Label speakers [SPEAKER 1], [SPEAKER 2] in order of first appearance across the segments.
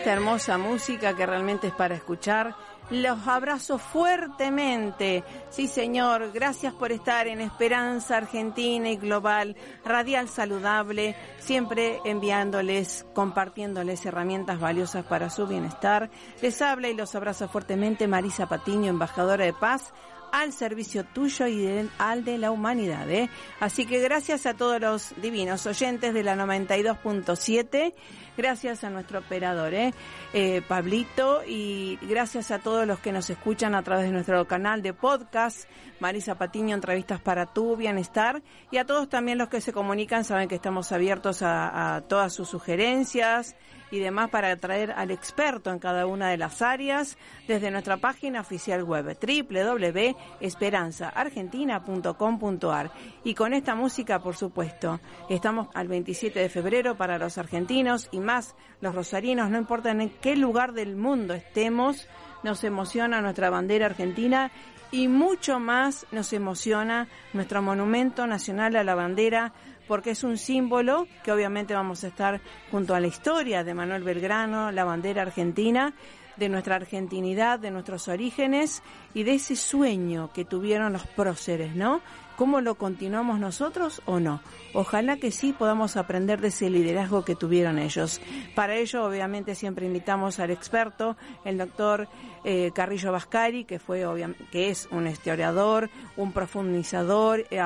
[SPEAKER 1] esta hermosa música que realmente es para escuchar. Los abrazo fuertemente. Sí, señor, gracias por estar en Esperanza Argentina y Global, Radial Saludable, siempre enviándoles, compartiéndoles herramientas valiosas para su bienestar. Les habla y los abrazo fuertemente Marisa Patiño, embajadora de paz al servicio tuyo y de- al de la humanidad. ¿eh? Así que gracias a todos los divinos oyentes de la 92.7, gracias a nuestro operador, ¿eh? Eh, Pablito, y gracias a todos los que nos escuchan a través de nuestro canal de podcast, Marisa Patiño, entrevistas para tu bienestar, y a todos también los que se comunican, saben que estamos abiertos a, a todas sus sugerencias y demás para traer al experto en cada una de las áreas desde nuestra página oficial web www.esperanzaargentina.com.ar y con esta música por supuesto estamos al 27 de febrero para los argentinos y más los rosarinos no importa en qué lugar del mundo estemos nos emociona nuestra bandera argentina y mucho más nos emociona nuestro monumento nacional a la bandera porque es un símbolo que obviamente vamos a estar junto a la historia de Manuel Belgrano, la bandera argentina, de nuestra argentinidad, de nuestros orígenes y de ese sueño que tuvieron los próceres, ¿no? ¿Cómo lo continuamos nosotros o no? Ojalá que sí podamos aprender de ese liderazgo que tuvieron ellos. Para ello, obviamente, siempre invitamos al experto, el doctor eh, Carrillo Vascari, que fue que es un historiador, un profundizador, eh,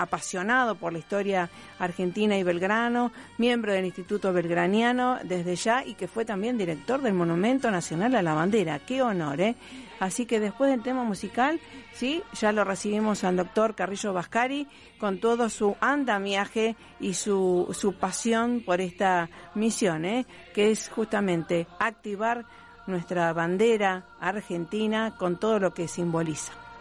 [SPEAKER 1] apasionado por la historia argentina y Belgrano, miembro del Instituto Belgraniano desde ya y que fue también director del Monumento Nacional a la Bandera. Qué honor, ¿eh? Así que después del tema musical, sí, ya lo recibimos al doctor Carrillo Vascari con todo su andamiaje y su, su pasión por esta misión, ¿eh? que es justamente activar nuestra bandera argentina con todo lo que simboliza.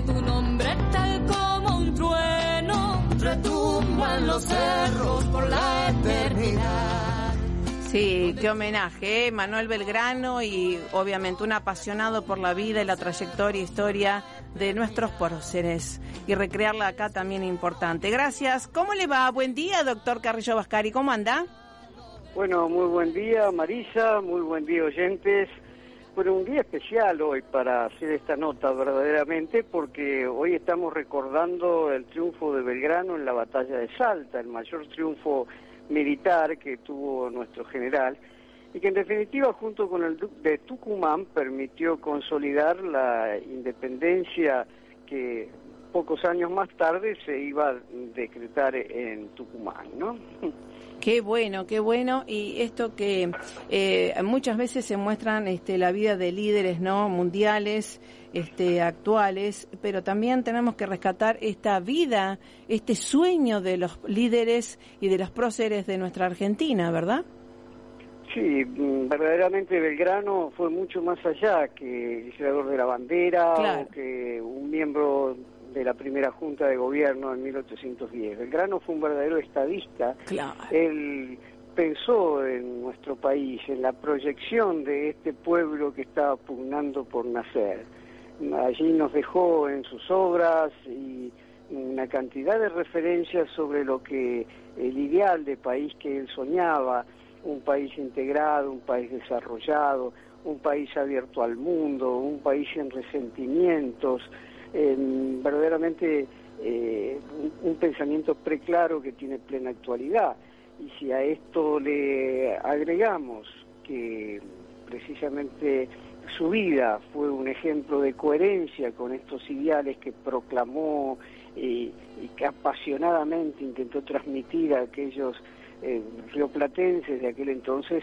[SPEAKER 2] Tu nombre tal como un trueno retumba en los cerros por la eternidad.
[SPEAKER 1] Sí, qué homenaje, ¿eh? Manuel Belgrano y obviamente un apasionado por la vida y la trayectoria e historia de nuestros próceres y recrearla acá también importante. Gracias. ¿Cómo le va? Buen día, doctor Carrillo Vascari. ¿Cómo anda?
[SPEAKER 3] Bueno, muy buen día Marisa, muy buen día oyentes. Bueno, un día especial hoy para hacer esta nota verdaderamente porque hoy estamos recordando el triunfo de Belgrano en la batalla de Salta, el mayor triunfo militar que tuvo nuestro general y que en definitiva junto con el de Tucumán permitió consolidar la independencia que pocos años más tarde se iba a decretar en Tucumán, ¿no?
[SPEAKER 1] Qué bueno, qué bueno. Y esto que eh, muchas veces se muestran este, la vida de líderes no mundiales, este, actuales, pero también tenemos que rescatar esta vida, este sueño de los líderes y de los próceres de nuestra Argentina, ¿verdad?
[SPEAKER 3] Sí, mm, verdaderamente Belgrano fue mucho más allá que el creador de la bandera
[SPEAKER 1] Claro.
[SPEAKER 3] o que un miembro de la primera junta de gobierno en 1810. Belgrano fue un verdadero estadista.
[SPEAKER 1] Claro.
[SPEAKER 3] Él pensó en nuestro país, en la proyección de este pueblo que estaba pugnando por nacer. Allí nos dejó en sus obras y una cantidad de referencias sobre lo que el ideal de país que él soñaba, un país integrado, un país desarrollado, un país abierto al mundo, un país sin resentimientos, verdaderamente eh, un, un pensamiento preclaro que tiene plena actualidad. Y si a esto le agregamos que precisamente su vida fue un ejemplo de coherencia con estos ideales que proclamó y, y que apasionadamente intentó transmitir a aquellos eh, rioplatenses de aquel entonces,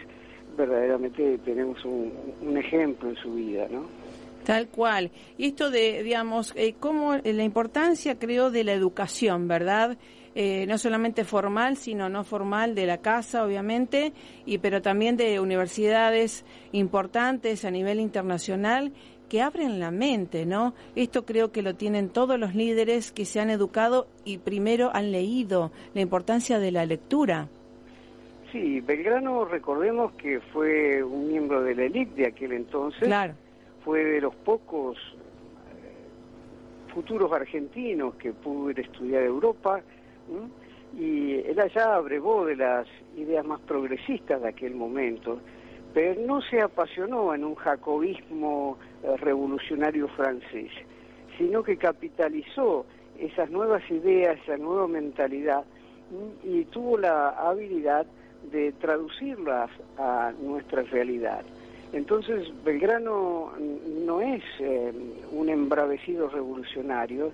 [SPEAKER 3] verdaderamente tenemos un, un ejemplo en su vida, ¿no?
[SPEAKER 1] Tal cual. Y esto de, digamos, eh, cómo eh, la importancia, creo, de la educación, ¿verdad? Eh, no solamente formal, sino no formal de la casa, obviamente, y pero también de universidades importantes a nivel internacional que abren la mente, ¿no? Esto creo que lo tienen todos los líderes que se han educado y primero han leído la importancia de la lectura.
[SPEAKER 3] Sí, Belgrano, recordemos que fue un miembro de la élite de aquel entonces.
[SPEAKER 1] Claro.
[SPEAKER 3] Fue de los pocos eh, futuros argentinos que pudo ir a estudiar Europa. Y él allá abrevó de las ideas más progresistas de aquel momento, pero no se apasionó en un jacobismo eh, revolucionario francés, sino que capitalizó esas nuevas ideas, esa nueva mentalidad y tuvo la habilidad de traducirlas a nuestra realidad. Entonces, Belgrano no es eh, un embravecido revolucionario,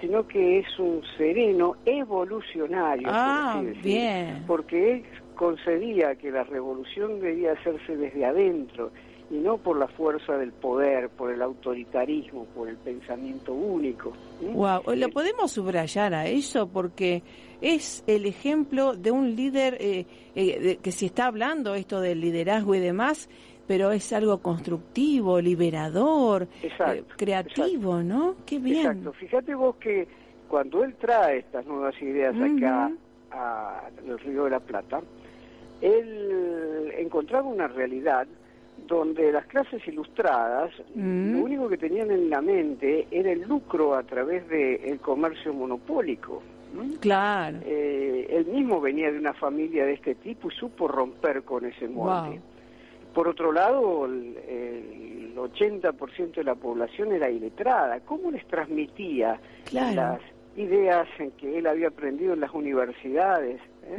[SPEAKER 3] sino que es un sereno evolucionario,
[SPEAKER 1] Ah,
[SPEAKER 3] decir,
[SPEAKER 1] bien.
[SPEAKER 3] porque él concedía que la revolución debía hacerse desde adentro y no por la fuerza del poder, por el autoritarismo, por el pensamiento único.
[SPEAKER 1] Wow,
[SPEAKER 3] Eh,
[SPEAKER 1] lo podemos subrayar a eso porque es el ejemplo de un líder eh, eh, que se está hablando esto del liderazgo y demás, pero es algo constructivo, liberador,
[SPEAKER 3] Exacto,
[SPEAKER 1] eh, creativo, ¿no? Qué bien.
[SPEAKER 3] Exacto. Fíjate vos que cuando él trae estas nuevas ideas acá al Río de la Plata, él encontraba una realidad donde las clases ilustradas lo único que tenían en la mente era el lucro a través del comercio monopólico.
[SPEAKER 1] Claro.
[SPEAKER 3] Eh, él mismo venía de una familia de este tipo y supo romper con ese molde.
[SPEAKER 1] Wow.
[SPEAKER 3] Por otro lado, el, el 80% de la población era iletrada. ¿Cómo les transmitía
[SPEAKER 1] Claro.
[SPEAKER 3] las ideas en que él había aprendido en las universidades? eh?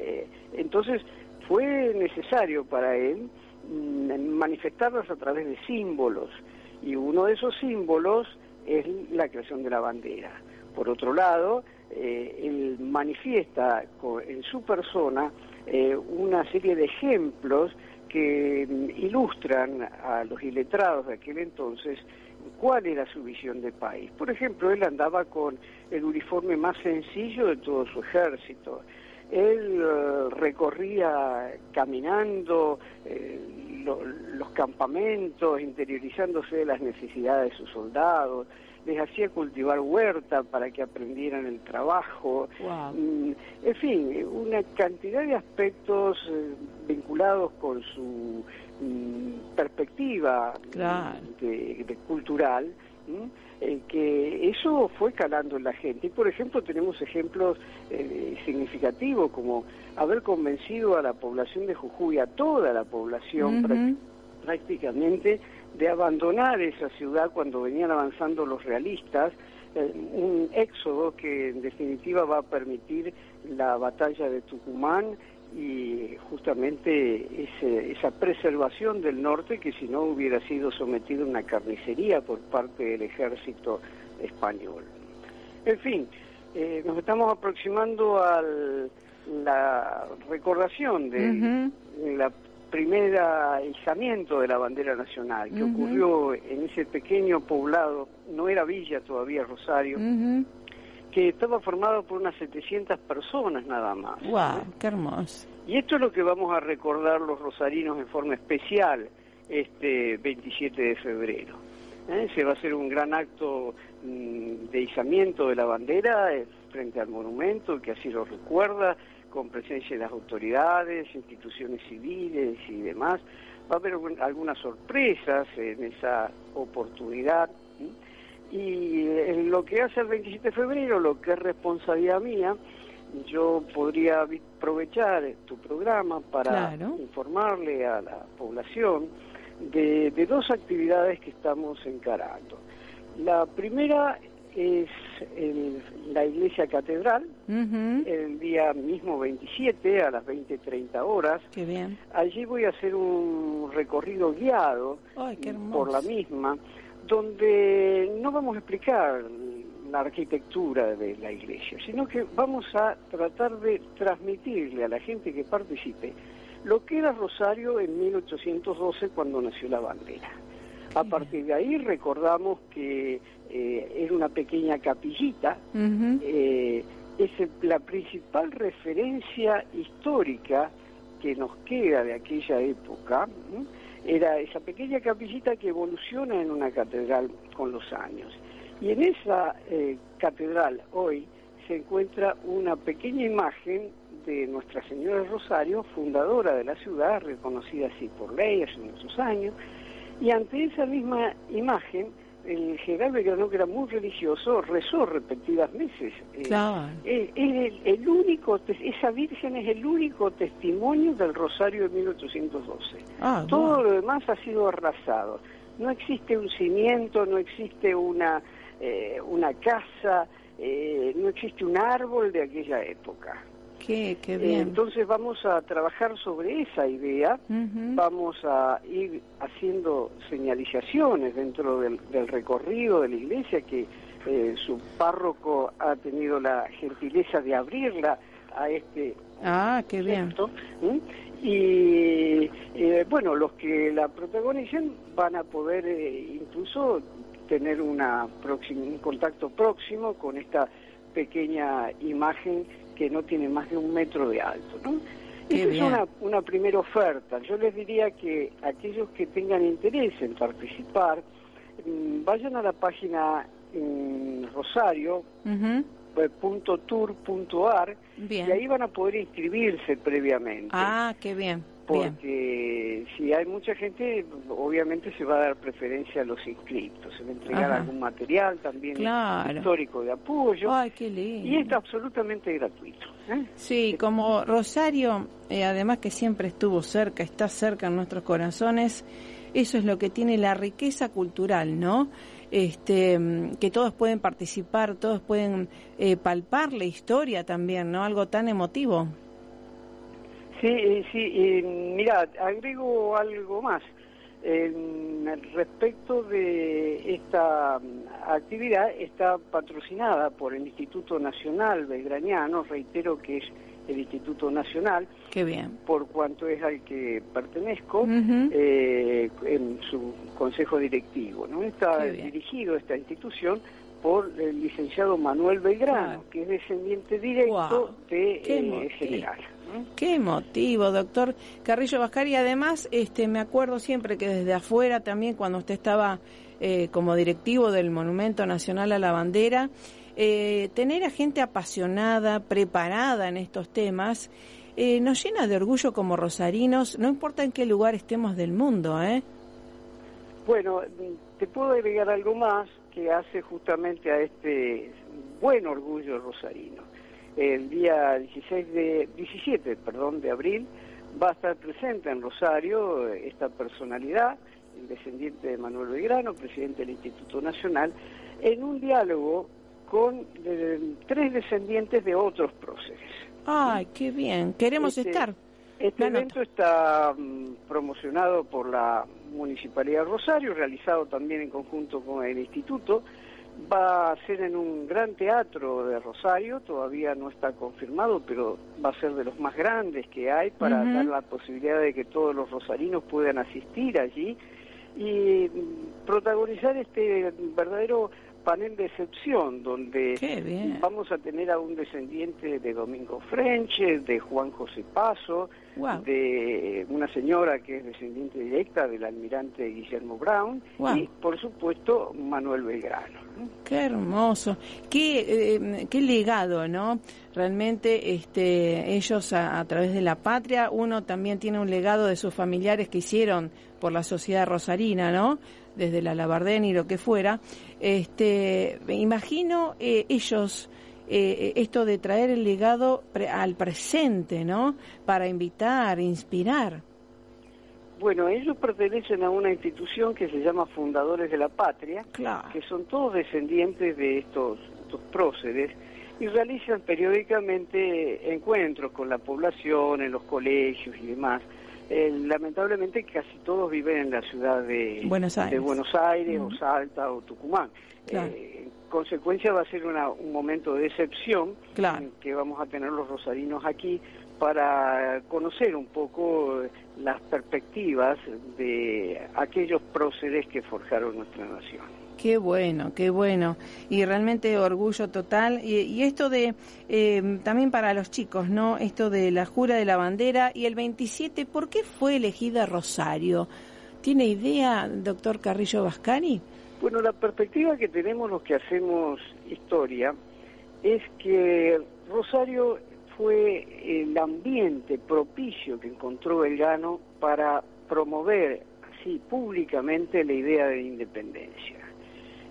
[SPEAKER 3] Eh, entonces, fue necesario para él mm, manifestarlas a través de símbolos. Y uno de esos símbolos es la creación de la bandera. Por otro lado, eh, él manifiesta en su persona eh, una serie de ejemplos que ilustran a los iletrados de aquel entonces cuál era su visión de país. Por ejemplo, él andaba con el uniforme más sencillo de todo su ejército. Él eh, recorría caminando eh, lo- los campamentos, interiorizándose de las necesidades de sus soldados, les hacía cultivar huerta para que aprendieran el trabajo,
[SPEAKER 1] Wow.
[SPEAKER 3] Mm, en fin, una cantidad de aspectos eh, vinculados con su mm, perspectiva
[SPEAKER 1] Claro.
[SPEAKER 3] mm, de, de cultural, eh, que eso fue calando en la gente. Y por ejemplo tenemos ejemplos eh, significativos como haber convencido a la población de Jujuy, a toda la población práct- prácticamente, de abandonar esa ciudad cuando venían avanzando los realistas, eh, un éxodo que en definitiva va a permitir la batalla de Tucumán y justamente ese- esa preservación del norte que si no hubiera sido sometido a una carnicería por parte del ejército español. En fin, eh, nos estamos aproximando a la recordación de la primera izamiento de la bandera nacional que ocurrió en ese pequeño poblado, no era villa todavía Rosario, que estaba formado por unas 700 personas nada más.
[SPEAKER 1] Wow, qué hermoso.
[SPEAKER 3] Y esto es lo que vamos a recordar los rosarinos en forma especial este 27 de febrero. ¿eh? Se va a hacer un gran acto mm, de izamiento de la bandera eh, frente al monumento, que así lo recuerda, con presencia de las autoridades, instituciones civiles y demás. Va a haber algunas sorpresas en esa oportunidad. Y eh, en lo que hace al 27 de febrero, lo que es responsabilidad mía, yo podría aprovechar tu programa para
[SPEAKER 1] Claro.
[SPEAKER 3] informarle a la población de, de dos actividades que estamos encarando. La primera es el- la iglesia catedral, el día mismo 27 a las 20.30 horas.
[SPEAKER 1] Qué bien.
[SPEAKER 3] Allí voy a hacer un recorrido guiado
[SPEAKER 1] Ay, qué hermoso.
[SPEAKER 3] por la misma, donde no vamos a explicar la arquitectura de la iglesia, sino que vamos a tratar de transmitirle a la gente que participe lo que era Rosario en 1812 cuando nació la bandera. A partir de ahí recordamos que eh, era una pequeña capillita, eh, es la principal referencia histórica que nos queda de aquella época. Era esa pequeña capillita que evoluciona en una catedral con los años. Y en esa eh, catedral hoy se encuentra una pequeña imagen de Nuestra Señora Rosario, fundadora de la ciudad, reconocida así por ley hace muchos años, y ante esa misma imagen, el general Belgrano, que era muy religioso, rezó repetidas veces. Eh,
[SPEAKER 1] Claro.
[SPEAKER 3] es, es el, el único, esa virgen es el único testimonio del Rosario de 1812.
[SPEAKER 1] Ah,
[SPEAKER 3] Todo
[SPEAKER 1] wow.
[SPEAKER 3] lo demás ha sido arrasado. No existe un cimiento, no existe una, eh, una casa, eh, no existe un árbol de aquella época.
[SPEAKER 1] Qué, qué
[SPEAKER 3] Eh,
[SPEAKER 1] bien.
[SPEAKER 3] entonces vamos a trabajar sobre esa idea vamos a ir haciendo señalizaciones dentro del, del recorrido de la iglesia que eh, su párroco ha tenido la gentileza de abrirla a este
[SPEAKER 1] Ah, qué bien.
[SPEAKER 3] y eh, bueno los que la protagonicen van a poder eh, incluso tener una próxima, un contacto próximo con esta pequeña imagen que no tiene más de un metro de alto ¿no? Esa es una, una primera oferta. Yo les diría que aquellos que tengan interés en participar, mm, vayan a la página en Rosario,
[SPEAKER 1] Ujú.
[SPEAKER 3] eh, punto tour punto ar,
[SPEAKER 1] Bien.
[SPEAKER 3] y ahí van a poder inscribirse previamente.
[SPEAKER 1] Ah, qué bien. Bien.
[SPEAKER 3] porque si hay mucha gente, obviamente se va a dar preferencia a los inscritos. Se va a entregar
[SPEAKER 1] Ajá.
[SPEAKER 3] algún material también
[SPEAKER 1] Claro.
[SPEAKER 3] histórico de apoyo.
[SPEAKER 1] Ay, qué lindo.
[SPEAKER 3] y es absolutamente gratuito. ¿eh?
[SPEAKER 1] Sí, como Rosario, eh, además que siempre estuvo cerca, está cerca en nuestros corazones, eso es lo que tiene la riqueza cultural, ¿no? Este, mm, que todos pueden participar, todos pueden eh, palpar la historia también, ¿no? Algo tan emotivo.
[SPEAKER 3] Sí, eh, sí, eh, mira, agrego algo más. Eh, respecto de esta mm, actividad, está patrocinada por el Instituto Nacional Belgraniano, reitero que es el Instituto Nacional,
[SPEAKER 1] Qué bien.
[SPEAKER 3] por cuanto es al que pertenezco, eh, en su consejo directivo. ¿no? Está dirigido esta institución por el licenciado Manuel Belgrano, que es descendiente directo de eh, general.
[SPEAKER 1] Qué emotivo, doctor Carrillo Bascar. Y además, este, me acuerdo siempre que desde afuera también, cuando usted estaba eh, como directivo del Monumento Nacional a la Bandera, eh, tener a gente apasionada, preparada en estos temas, eh, nos llena de orgullo como rosarinos, no importa en qué lugar estemos del mundo, ¿eh?
[SPEAKER 3] Bueno, te puedo agregar algo más que hace justamente a este buen orgullo rosarino. El día 16 de, 17 perdón, de abril va a estar presente en Rosario eh, esta personalidad, el descendiente de Manuel Belgrano, presidente del Instituto Nacional, en un diálogo con eh, tres descendientes de otros próceres.
[SPEAKER 1] Ay, qué bien, queremos
[SPEAKER 3] Este,
[SPEAKER 1] estar.
[SPEAKER 3] Este
[SPEAKER 1] La nota.
[SPEAKER 3] evento está mm, promocionado por la Municipalidad de Rosario, realizado también en conjunto con el Instituto. Va a ser en un gran teatro de Rosario, todavía no está confirmado, pero va a ser de los más grandes que hay para dar la posibilidad de que todos los rosarinos puedan asistir allí y mm, protagonizar este verdadero panel de excepción donde vamos a tener a un descendiente de Domingo Frenche, de Juan José Paso,
[SPEAKER 1] Wow.
[SPEAKER 3] de una señora que es descendiente directa del almirante Guillermo Brown
[SPEAKER 1] Wow.
[SPEAKER 3] y por supuesto Manuel Belgrano. ¿no?
[SPEAKER 1] Qué hermoso, qué, eh, qué legado, ¿no? Realmente este, ellos a, a través de la patria, uno también tiene un legado de sus familiares que hicieron por la sociedad rosarina, ¿no? Desde la Labardén y lo que fuera. Este, me imagino eh, ellos eh, esto de traer el legado pre- al presente, ¿no? Para invitar, inspirar.
[SPEAKER 3] Bueno, ellos pertenecen a una institución que se llama Fundadores de la Patria,
[SPEAKER 1] Claro.
[SPEAKER 3] que son todos descendientes de estos, estos próceres y realizan periódicamente encuentros con la población, en los colegios y demás. Eh, lamentablemente casi todos viven en la ciudad de
[SPEAKER 1] Buenos
[SPEAKER 3] de
[SPEAKER 1] Aires.
[SPEAKER 3] Buenos Aires, o Salta o Tucumán.
[SPEAKER 1] Claro.
[SPEAKER 3] Eh, en consecuencia va a ser una- un momento de excepción
[SPEAKER 1] Claro.
[SPEAKER 3] en que vamos a tener los rosarinos aquí para conocer un poco eh, las perspectivas de aquellos próceres que forjaron nuestra nación.
[SPEAKER 1] Qué bueno, qué bueno. Y realmente orgullo total. Y, y esto de, eh, también para los chicos, ¿no? Esto de la jura de la bandera y el 27, ¿por qué fue elegida Rosario? ¿Tiene idea, doctor Carrillo Vascari?
[SPEAKER 3] Bueno, la perspectiva que tenemos los que hacemos historia es que Rosario fue el ambiente propicio que encontró Belgrano para promover así públicamente la idea de independencia.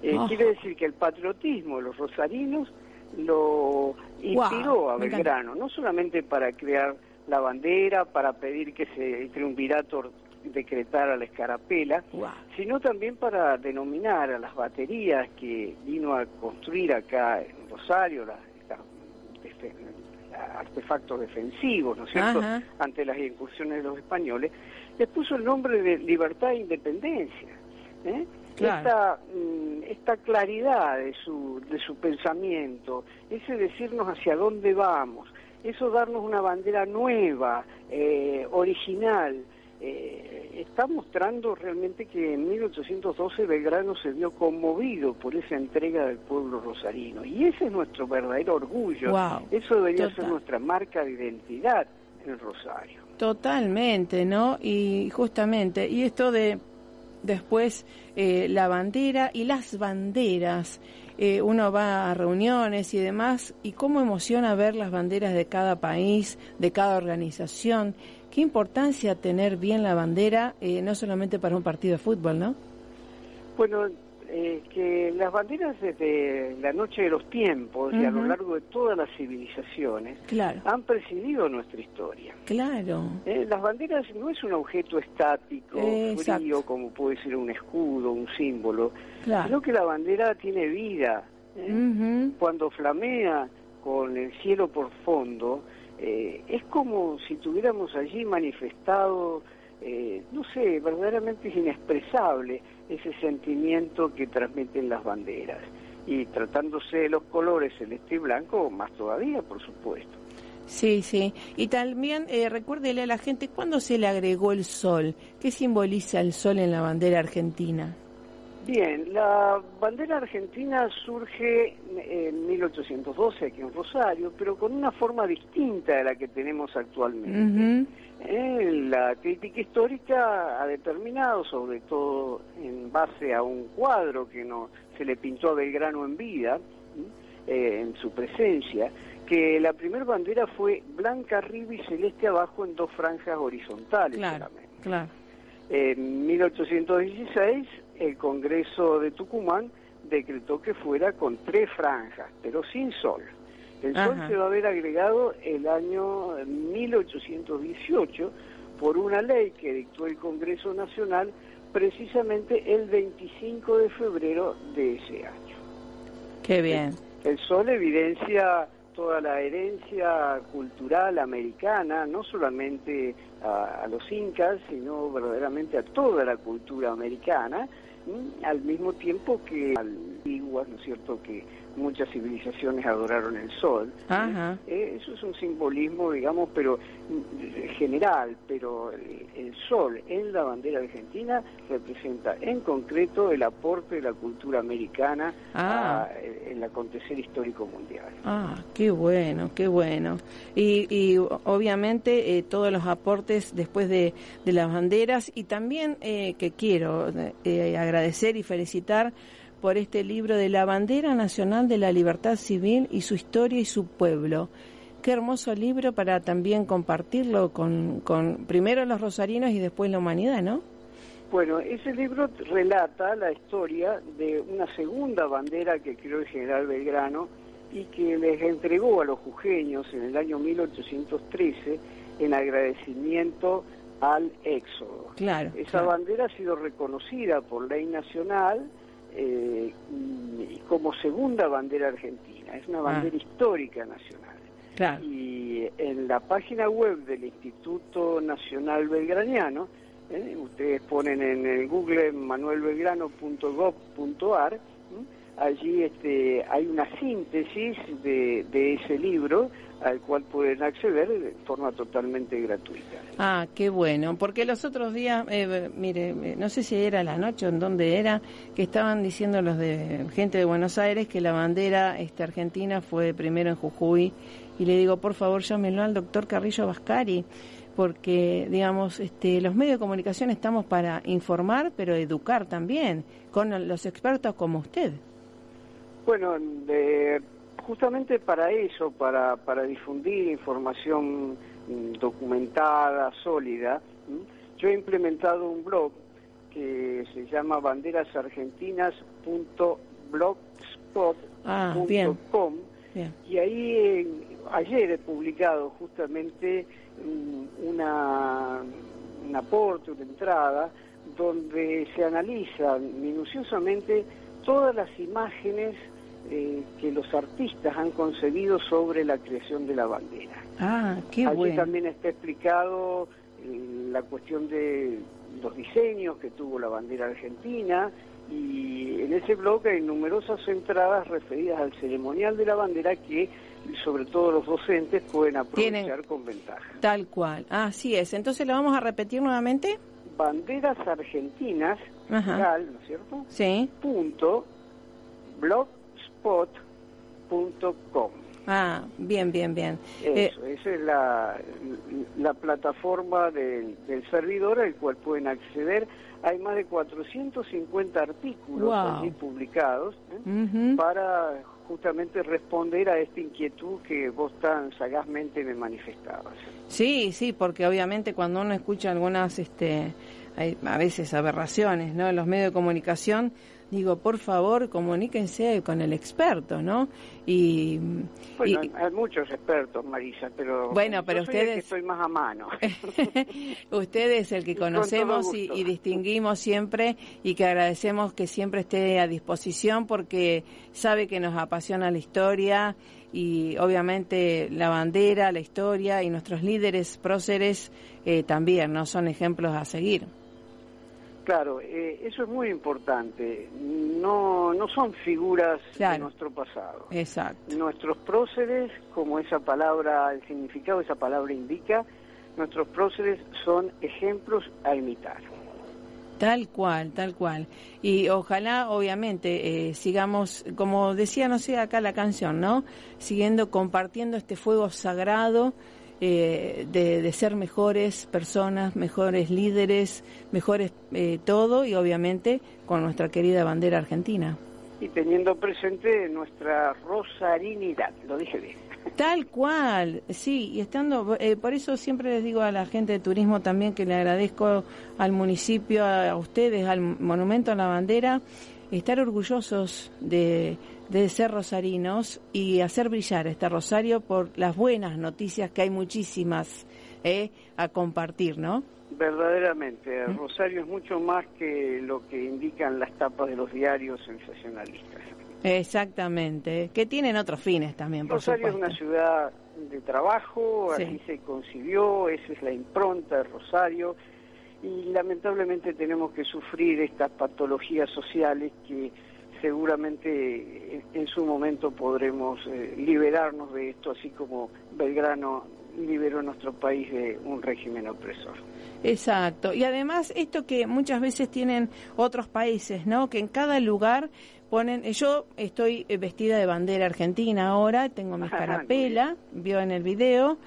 [SPEAKER 3] Eh. Quiere decir que el patriotismo de los rosarinos lo inspiró a. Belgrano, no solamente para crear la bandera, para pedir que se, el triunvirato decretara la escarapela,
[SPEAKER 1] Wow.
[SPEAKER 3] sino también para denominar a las baterías que vino a construir acá en Rosario, las, artefactos defensivos, ¿no es cierto?,
[SPEAKER 1] Ajá.
[SPEAKER 3] ante las incursiones de los españoles, les puso el nombre de libertad e independencia. ¿eh?
[SPEAKER 1] Claro.
[SPEAKER 3] Esta, mm, esta claridad de su, de su pensamiento, ese decirnos hacia dónde vamos, eso darnos una bandera nueva, eh, original, eh, está mostrando realmente que en 1812 Belgrano se vio conmovido por esa entrega del pueblo rosarino. Y ese es nuestro verdadero orgullo.
[SPEAKER 1] Wow.
[SPEAKER 3] Eso debería ser nuestra marca de identidad en el Rosario.
[SPEAKER 1] Totalmente, ¿no? Y justamente, y esto de después eh, la bandera y las banderas, eh, uno va a reuniones y demás, y cómo emociona ver las banderas de cada país, de cada organización. Qué importancia tener bien la bandera, eh, no solamente para un partido de fútbol, ¿no?
[SPEAKER 3] Bueno, eh, que las banderas desde la noche de los tiempos y a lo largo de todas las civilizaciones
[SPEAKER 1] Claro,
[SPEAKER 3] han presidido nuestra historia.
[SPEAKER 1] claro.
[SPEAKER 3] Eh, las banderas no es un objeto estático,
[SPEAKER 1] Exacto.
[SPEAKER 3] frío, como puede ser un escudo, un símbolo,
[SPEAKER 1] Claro.
[SPEAKER 3] sino que la bandera tiene vida. ¿eh?
[SPEAKER 1] Ujú.
[SPEAKER 3] Cuando flamea con el cielo por fondo, eh, es como si tuviéramos allí manifestado, eh, no sé, verdaderamente es inexpresable ese sentimiento que transmiten las banderas. Y tratándose de los colores celeste y blanco, más todavía, por supuesto.
[SPEAKER 1] Sí, sí. Y también eh, recuérdele a la gente cuándo se le agregó el sol. ¿Qué simboliza el sol en la bandera argentina?
[SPEAKER 3] Bien, la bandera argentina surge en 1812 aquí en Rosario, pero con una forma distinta de la que tenemos actualmente. Eh, la crítica histórica ha determinado, sobre todo en base a un cuadro que no se le pintó a Belgrano en vida, eh, en su presencia, que la primera bandera fue blanca arriba y celeste abajo en dos franjas horizontales
[SPEAKER 1] Claro,
[SPEAKER 3] solamente.
[SPEAKER 1] claro.
[SPEAKER 3] En 1816 el Congreso de Tucumán decretó que fuera con tres franjas, pero sin sol. El sol se va a haber agregado el año 1818 por una ley que dictó el Congreso Nacional precisamente el 25 de febrero de ese año.
[SPEAKER 1] Qué bien.
[SPEAKER 3] El sol evidencia toda la herencia cultural americana, no solamente a, a los incas, sino verdaderamente a toda la cultura americana. Al mismo tiempo que antiguas, ¿no es cierto?, que muchas civilizaciones adoraron el sol. ¿eh?
[SPEAKER 1] Ajá.
[SPEAKER 3] Eh, eso es un simbolismo, digamos, pero mm, general, pero el, el sol en la bandera argentina representa en concreto el aporte de la cultura americana
[SPEAKER 1] Ah.
[SPEAKER 3] a- en el acontecer histórico mundial.
[SPEAKER 1] Ah, qué bueno, qué bueno. Y, y obviamente eh, todos los aportes después de, de las banderas y también eh, que quiero eh, agradecer y felicitar por este libro de la bandera nacional de la libertad civil y su historia y su pueblo. Qué hermoso libro para también compartirlo con, con primero los rosarinos y después la humanidad, ¿no?
[SPEAKER 3] Bueno, ese libro relata la historia de una segunda bandera que creó el general Belgrano y que les entregó a los jujeños en el año 1813 en agradecimiento al éxodo.
[SPEAKER 1] Claro.
[SPEAKER 3] Esa
[SPEAKER 1] claro.
[SPEAKER 3] bandera ha sido reconocida por ley nacional eh, y como segunda bandera argentina. Es una
[SPEAKER 1] Ah.
[SPEAKER 3] bandera histórica nacional.
[SPEAKER 1] Claro.
[SPEAKER 3] Y en la página web del Instituto Nacional Belgraniano, ¿eh? ustedes ponen en el Google manuelbelgrano.gov.ar, ¿m? Allí este, hay una síntesis de, de ese libro al cual pueden acceder de forma totalmente gratuita.
[SPEAKER 1] Ah, qué bueno, porque los otros días, eh, mire, eh, no sé si era la noche o en dónde era, que estaban diciendo los de gente de Buenos Aires que la bandera este, argentina fue primero en Jujuy y le digo, por favor, llámenlo al doctor Carrillo Vascari, porque, digamos, este, los medios de comunicación estamos para informar, pero educar también, con los expertos como usted.
[SPEAKER 3] Bueno, de- justamente para eso, para, para difundir información mm, documentada, sólida, ¿m? yo he implementado un blog que se llama banderasargentinas.blogspot.com
[SPEAKER 1] Ah,
[SPEAKER 3] y ahí eh, ayer he publicado justamente mm, una, un aporte, una entrada, donde se analizan minuciosamente todas las imágenes eh, que los artistas han concebido sobre la creación de la bandera.
[SPEAKER 1] Ah, qué
[SPEAKER 3] Allí
[SPEAKER 1] bueno.
[SPEAKER 3] también está explicado eh, la cuestión de los diseños que tuvo la bandera argentina y en ese blog hay numerosas entradas referidas al ceremonial de la bandera que sobre todo los docentes pueden aprovechar
[SPEAKER 1] Tienen-
[SPEAKER 3] con ventaja.
[SPEAKER 1] Tal cual. Así es. Entonces lo vamos a repetir nuevamente.
[SPEAKER 3] Banderas argentinas, ¿no es cierto?
[SPEAKER 1] Sí.
[SPEAKER 3] Punto blogspot.com.
[SPEAKER 1] Ah, bien, bien, bien. Eh,
[SPEAKER 3] Eso, esa es la, la plataforma del, del servidor al cual pueden acceder. Hay más de 450 artículos
[SPEAKER 1] Wow.
[SPEAKER 3] allí publicados ¿eh? para justamente responder a esta inquietud que vos tan sagazmente me manifestabas.
[SPEAKER 1] Sí, sí, porque obviamente cuando uno escucha algunas, este, hay a veces aberraciones, ¿no? En los medios de comunicación, digo, por favor, comuníquense con el experto, ¿no? Y,
[SPEAKER 3] Bueno,
[SPEAKER 1] y-
[SPEAKER 3] hay muchos expertos, Marisa, pero
[SPEAKER 1] Bueno,
[SPEAKER 3] yo
[SPEAKER 1] pero
[SPEAKER 3] soy el que
[SPEAKER 1] ustedes-
[SPEAKER 3] estoy más a mano.
[SPEAKER 1] Usted es el que conocemos y, y distinguimos siempre y que agradecemos que siempre esté a disposición porque sabe que nos apasiona la historia y obviamente la bandera, la historia y nuestros líderes próceres eh, también no son ejemplos a seguir.
[SPEAKER 3] Claro, eh, eso es muy importante. No, no son figuras de nuestro pasado.
[SPEAKER 1] Exacto.
[SPEAKER 3] Nuestros próceres, como esa palabra, el significado de esa palabra indica, nuestros próceres son ejemplos a imitar.
[SPEAKER 1] Tal cual, tal cual. Y ojalá, obviamente, eh, sigamos, como decía, no sé, acá la canción, ¿no? Siguiendo compartiendo este fuego sagrado eh, de, de ser mejores personas, mejores líderes, mejores eh, todo y obviamente con nuestra querida bandera argentina.
[SPEAKER 3] Y teniendo presente nuestra rosarinidad, lo dije bien.
[SPEAKER 1] Tal cual, sí, y estando, eh, por eso siempre les digo a la gente de turismo también que le agradezco al municipio, a, a ustedes, al Monumento a la Bandera, estar orgullosos de, de ser rosarinos y hacer brillar este rosario por las buenas noticias que hay muchísimas eh, a compartir, ¿no?
[SPEAKER 3] Verdaderamente,
[SPEAKER 1] ¿Mm?
[SPEAKER 3] Rosario es mucho más que lo que indican las tapas de los diarios sensacionalistas.
[SPEAKER 1] Exactamente, que tienen otros fines también, por
[SPEAKER 3] Rosario es una ciudad de trabajo,
[SPEAKER 1] Sí.
[SPEAKER 3] así se concibió, esa es la impronta de Rosario y lamentablemente tenemos que sufrir estas patologías sociales que seguramente en, su momento podremos eh, liberarnos de esto, así como Belgrano liberó a nuestro país de un régimen opresor.
[SPEAKER 1] Exacto. Y además esto que muchas veces tienen otros países, ¿no? Que en cada lugar ponen, eh, yo estoy eh, vestida de bandera argentina ahora, tengo mi
[SPEAKER 3] Ajá,
[SPEAKER 1] escarapela, vio en el video,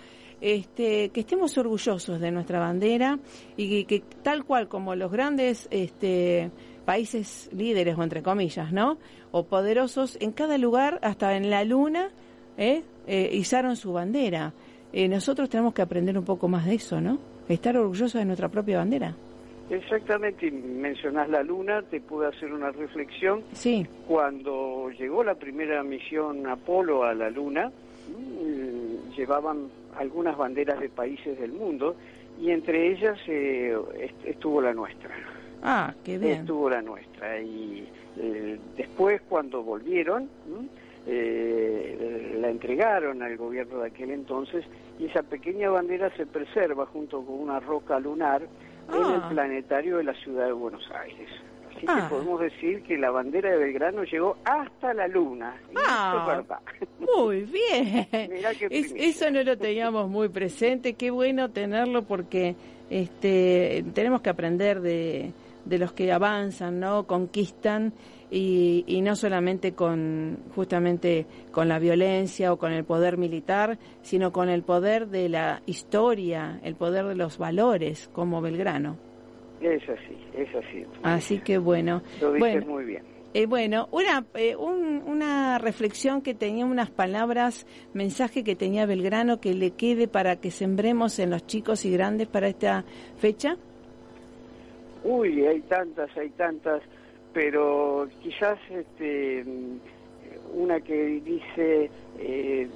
[SPEAKER 1] este, que estemos orgullosos de nuestra bandera y que, que tal cual como los grandes este, países líderes o entre comillas, ¿no? O poderosos, en cada lugar, hasta en la luna, ¿eh? Eh, izaron su bandera. Eh, nosotros tenemos que aprender un poco más de eso, ¿no? Estar orgullosos de nuestra propia bandera.
[SPEAKER 3] Exactamente, y mencionás la luna, te pude hacer una reflexión.
[SPEAKER 1] Sí,
[SPEAKER 3] Cuando llegó la primera misión Apolo a la luna, mm, llevaban algunas banderas de países del mundo y entre ellas eh, est- estuvo la nuestra.
[SPEAKER 1] Ah, qué bien.
[SPEAKER 3] Estuvo la nuestra. Y eh, después, cuando volvieron, eh, la entregaron al gobierno de aquel entonces y esa pequeña bandera se preserva junto con una roca lunar en
[SPEAKER 1] Ah.
[SPEAKER 3] el planetario de la ciudad de Buenos Aires. Así
[SPEAKER 1] Ah.
[SPEAKER 3] que podemos decir que la bandera de Belgrano llegó hasta la luna.
[SPEAKER 1] Ah. Muy bien. Es- eso no lo teníamos muy presente. Qué bueno tenerlo porque este, tenemos que aprender de, de los que avanzan, ¿no? Conquistan y, y no solamente con justamente con la violencia o con el poder militar, sino con el poder de la historia, el poder de los valores, como Belgrano.
[SPEAKER 3] Es así, es así.
[SPEAKER 1] Así que bueno.
[SPEAKER 3] Lo dices
[SPEAKER 1] bueno,
[SPEAKER 3] muy bien.
[SPEAKER 1] eh, bueno, una, eh, un- una reflexión que tenía unas palabras, mensaje que tenía Belgrano que le quede para que sembremos en los chicos y grandes para esta fecha.
[SPEAKER 3] Uy, hay tantas, hay tantas, pero quizás este, mm, una que dice, eh,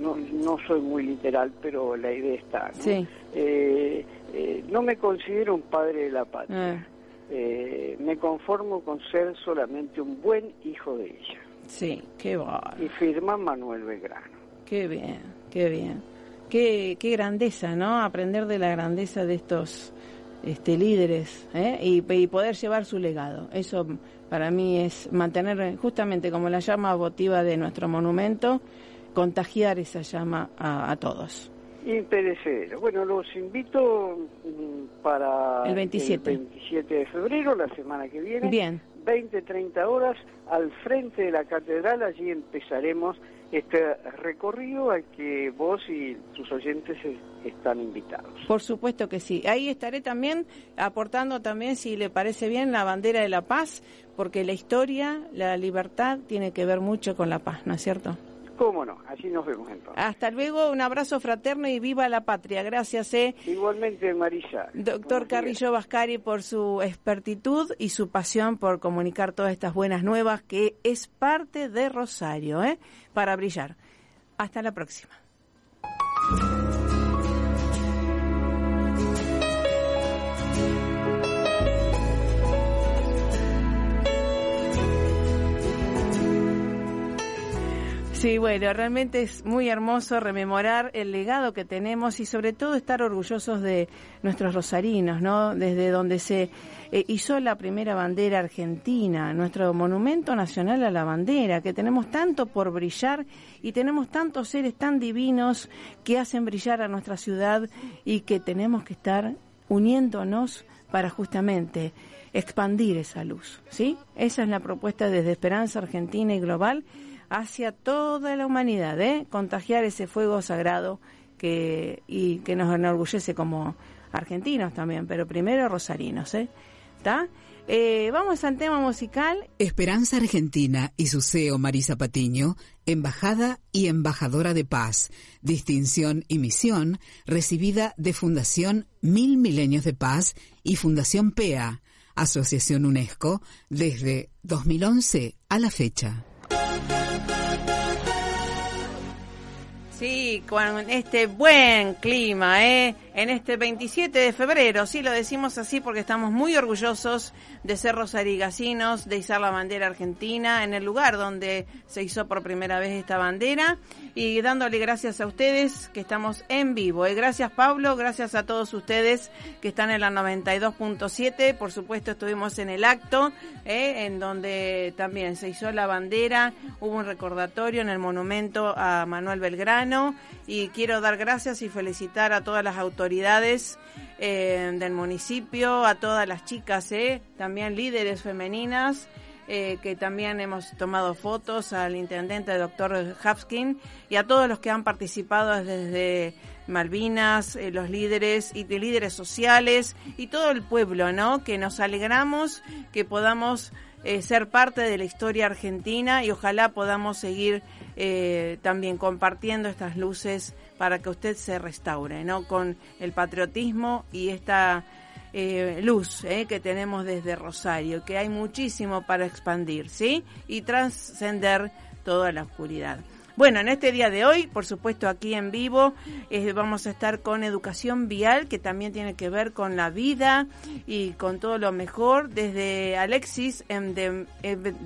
[SPEAKER 3] no, no soy muy literal, pero la idea está. ¿no?
[SPEAKER 1] Sí.
[SPEAKER 3] Eh, eh, no me considero un padre de la patria. Eh, me conformo con ser solamente un buen hijo de ella.
[SPEAKER 1] sí, qué bárbaro,
[SPEAKER 3] Y firma Manuel Belgrano.
[SPEAKER 1] qué bien, qué bien. Qué, qué grandeza, ¿no? Aprender de la grandeza de estos este, líderes ¿eh? y, y poder llevar su legado. Eso para mí es mantener, justamente como la llama votiva de nuestro monumento, contagiar esa llama a, a todos.
[SPEAKER 3] Imperecedero. Bueno, los invito mm, para
[SPEAKER 1] El 27.
[SPEAKER 3] el 27 de febrero, la semana que viene.
[SPEAKER 1] Bien.
[SPEAKER 3] 20, 30 horas al frente de la catedral. Allí empezaremos este recorrido al que vos y tus oyentes es- están invitados.
[SPEAKER 1] Por supuesto que sí. Ahí estaré también aportando también, si le parece bien, la bandera de la paz, porque la historia, la libertad tiene que ver mucho con la paz, ¿no es cierto?
[SPEAKER 3] ¿Cómo no? Allí nos vemos entonces.
[SPEAKER 1] Hasta luego, un abrazo fraterno y viva la patria. Gracias, eh.
[SPEAKER 3] Igualmente, Marisa.
[SPEAKER 1] Doctor. Carrillo Vascari por su expertitud y su pasión por comunicar todas estas buenas nuevas que es parte de Rosario, ¿eh? Para brillar. Hasta la próxima. Sí, bueno, realmente es muy hermoso rememorar el legado que tenemos y sobre todo estar orgullosos de nuestros rosarinos, ¿no? Desde donde se eh, hizo la primera bandera argentina, nuestro monumento nacional a la bandera, que tenemos tanto por brillar y tenemos tantos seres tan divinos que hacen brillar a nuestra ciudad y que tenemos que estar uniéndonos para justamente expandir esa luz, ¿sí? Esa es la propuesta desde Esperanza Argentina y Global hacia toda la humanidad, ¿eh? Contagiar ese fuego sagrado que y que nos enorgullece como argentinos también, pero primero rosarinos, ¿eh? Eh, vamos al tema musical.
[SPEAKER 4] Esperanza Argentina y su CEO Marisa Patiño, embajada y embajadora de paz, distinción y misión recibida de Fundación Mil Milenios de Paz y Fundación PEA, Asociación UNESCO, desde 2011 a la fecha.
[SPEAKER 1] Sí, con este buen clima, ¿eh? En este 27 de febrero, sí lo decimos así porque estamos muy orgullosos de ser rosarigasinos, de izar la bandera argentina en el lugar donde se hizo por primera vez esta bandera y dándole gracias a ustedes que estamos en vivo. ¿eh? Gracias Pablo, gracias a todos ustedes que están en la 92.7. Por supuesto estuvimos en el acto, ¿eh? en donde también se hizo la bandera, hubo un recordatorio en el monumento a Manuel Belgrano y quiero dar gracias y felicitar a todas las autoridades eh, del municipio, a todas las chicas, también líderes femeninas. Eh, que también hemos tomado fotos al intendente doctor Hapskin y a todos los que han participado desde Malvinas, eh, los líderes y de líderes sociales y todo el pueblo, ¿no? Que nos alegramos que podamos eh, ser parte de la historia argentina y ojalá podamos seguir también compartiendo estas luces para que usted se restaure, ¿no? Con el patriotismo y esta eh, luz eh, que tenemos desde Rosario, que hay muchísimo para expandir, ¿sí? Y trascender toda la oscuridad. Bueno, en este día de hoy, por supuesto, aquí en vivo, eh, vamos a estar con educación vial, que también tiene que ver con la vida y con todo lo mejor, desde Alexis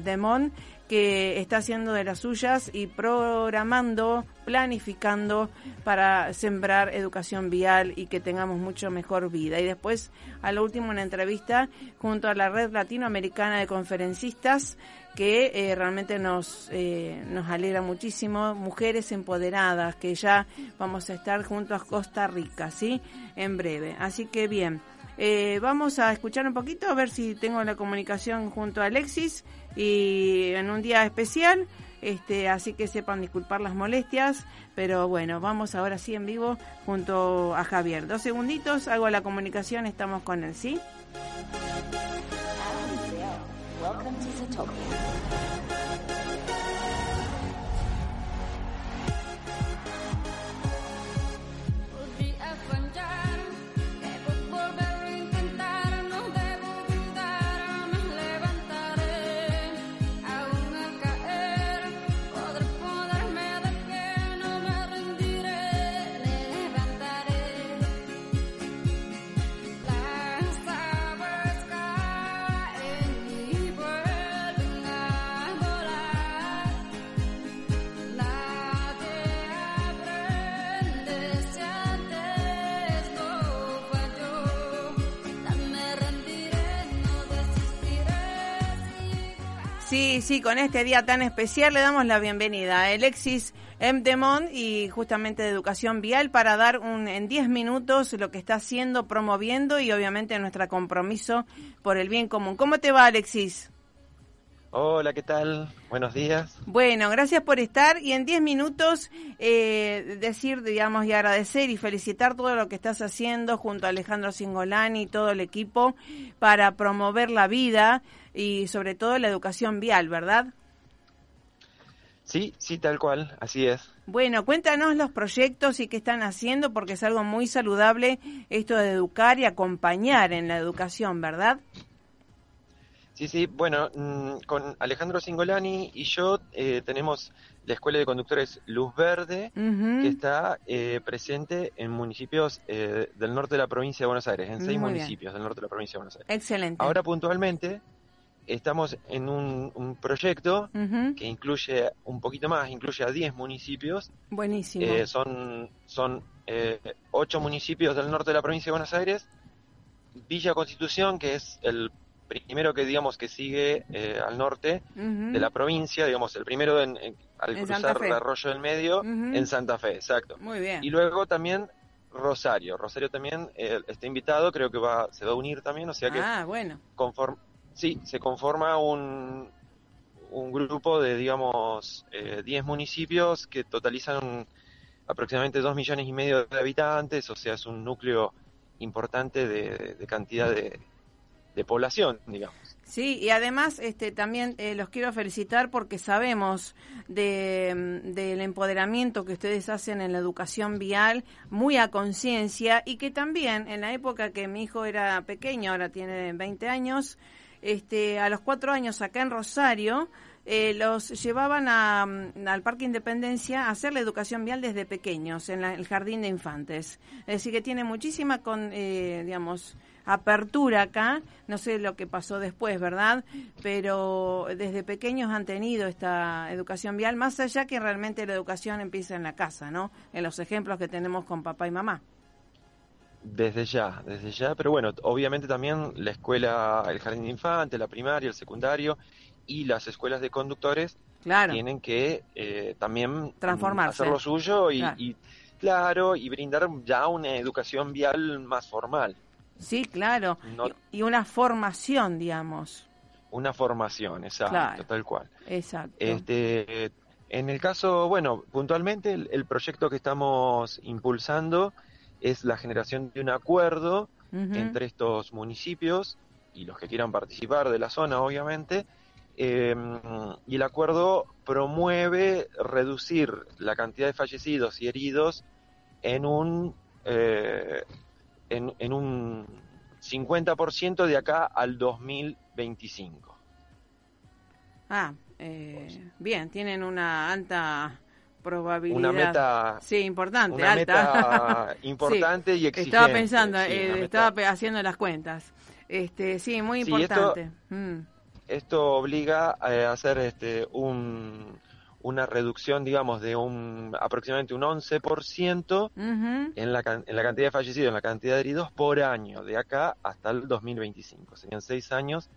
[SPEAKER 1] Demón que está haciendo de las suyas y programando, planificando para sembrar educación vial y que tengamos mucho mejor vida. Y después, a lo último, una entrevista junto a la Red Latinoamericana de Conferencistas que eh, realmente nos, eh, nos alegra muchísimo, mujeres empoderadas, que ya vamos a estar juntos a Costa Rica, ¿sí? En breve. Así que bien. Eh, vamos a escuchar un poquito, a ver si tengo la comunicación junto a Alexis y en un día especial, este, así que sepan disculpar las molestias, pero bueno, vamos ahora sí en vivo junto a Javier. Dos segunditos, hago la comunicación, estamos con él, ¿sí? Sí, sí, con este día tan especial le damos la bienvenida a Alexis M. Demont y justamente de Educación Vial para dar un, en 10 minutos lo que está haciendo, promoviendo y obviamente nuestro compromiso por el bien común. ¿Cómo te va, Alexis?
[SPEAKER 5] Hola, ¿qué tal? Buenos días.
[SPEAKER 1] Bueno, gracias por estar y en 10 minutos eh, decir, digamos, y agradecer y felicitar todo lo que estás haciendo junto a Alejandro Singolani y todo el equipo para promover la vida y sobre todo la educación vial, ¿verdad?
[SPEAKER 5] Sí, sí, tal cual, así es.
[SPEAKER 1] Bueno, cuéntanos los proyectos y qué están haciendo, porque es algo muy saludable esto de educar y acompañar en la educación, ¿verdad?
[SPEAKER 5] Sí, sí, bueno, mm, con Alejandro Singolani y yo eh, tenemos la Escuela de Conductores Luz Verde, que está eh, presente en municipios eh, del norte de la provincia de Buenos Aires, en seis municipios del norte de la provincia de Buenos Aires.
[SPEAKER 1] Excelente.
[SPEAKER 5] Ahora puntualmente estamos en un, proyecto que incluye un poquito más, incluye a 10 municipios.
[SPEAKER 1] Buenísimo.
[SPEAKER 5] Eh, son son eh, 8 municipios del norte de la provincia de Buenos Aires. Villa Constitución, que es el primero que digamos que sigue eh, al norte de la provincia, digamos el primero en, al cruzar el arroyo del medio en Santa Fe, exacto.
[SPEAKER 1] Muy bien.
[SPEAKER 5] Y luego también Rosario. Rosario también eh, está invitado, creo que va se va a unir también, o sea que
[SPEAKER 1] ah, bueno.
[SPEAKER 5] conforme Sí, se conforma un, un grupo de, digamos, 10 eh, municipios que totalizan aproximadamente 2 millones y medio de habitantes, o sea, es un núcleo importante de, cantidad de, población, digamos.
[SPEAKER 1] Sí, y además este, también eh, los quiero felicitar porque sabemos de, del empoderamiento que ustedes hacen en la educación vial, muy a conciencia, y que también en la época que mi hijo era pequeño, ahora tiene 20 años, este, a los cuatro años acá en Rosario, eh, los llevaban a, mm, al Parque Independencia a hacer la educación vial desde pequeños, en el jardín de infantes. Es decir, que tiene muchísima, con, eh, digamos, apertura acá. No sé lo que pasó después, ¿verdad? Pero desde pequeños han tenido esta educación vial, más allá que realmente la educación empieza en la casa, ¿no? En los ejemplos que tenemos con papá y mamá.
[SPEAKER 5] Desde ya, desde ya, pero bueno, obviamente también la escuela, el jardín de infantes, la primaria, el secundario y las escuelas de conductores tienen que eh, también
[SPEAKER 1] Transformarse.
[SPEAKER 5] hacer lo suyo y, claro. y brindar ya una educación vial más formal.
[SPEAKER 1] Sí, claro, y, una formación, digamos.
[SPEAKER 5] Una formación, exacto, tal cual.
[SPEAKER 1] Exacto.
[SPEAKER 5] Este, en el caso, bueno, puntualmente el proyecto que estamos impulsando es la generación de un acuerdo entre estos municipios y los que quieran participar de la zona, obviamente, em, y el acuerdo promueve reducir la cantidad de fallecidos y heridos en un, eh, en, un 50% de acá al 2025.
[SPEAKER 1] Ah, eh, bien, tienen una alta probabilidad.
[SPEAKER 5] Una meta,
[SPEAKER 1] sí, importante,
[SPEAKER 5] una
[SPEAKER 1] alta.
[SPEAKER 5] meta importante y exigente.
[SPEAKER 1] Estaba pensando,
[SPEAKER 5] sí,
[SPEAKER 1] eh, estaba haciendo las cuentas. Este, sí, muy
[SPEAKER 5] Sí,
[SPEAKER 1] importante. Mm.
[SPEAKER 5] Esto obliga eh, a hacer este, un, una reducción, digamos, de un aproximadamente un 11%
[SPEAKER 1] Ujú.
[SPEAKER 5] en la, en la cantidad de fallecidos, en la cantidad de heridos por año, de acá hasta el 2025. Serían seis años,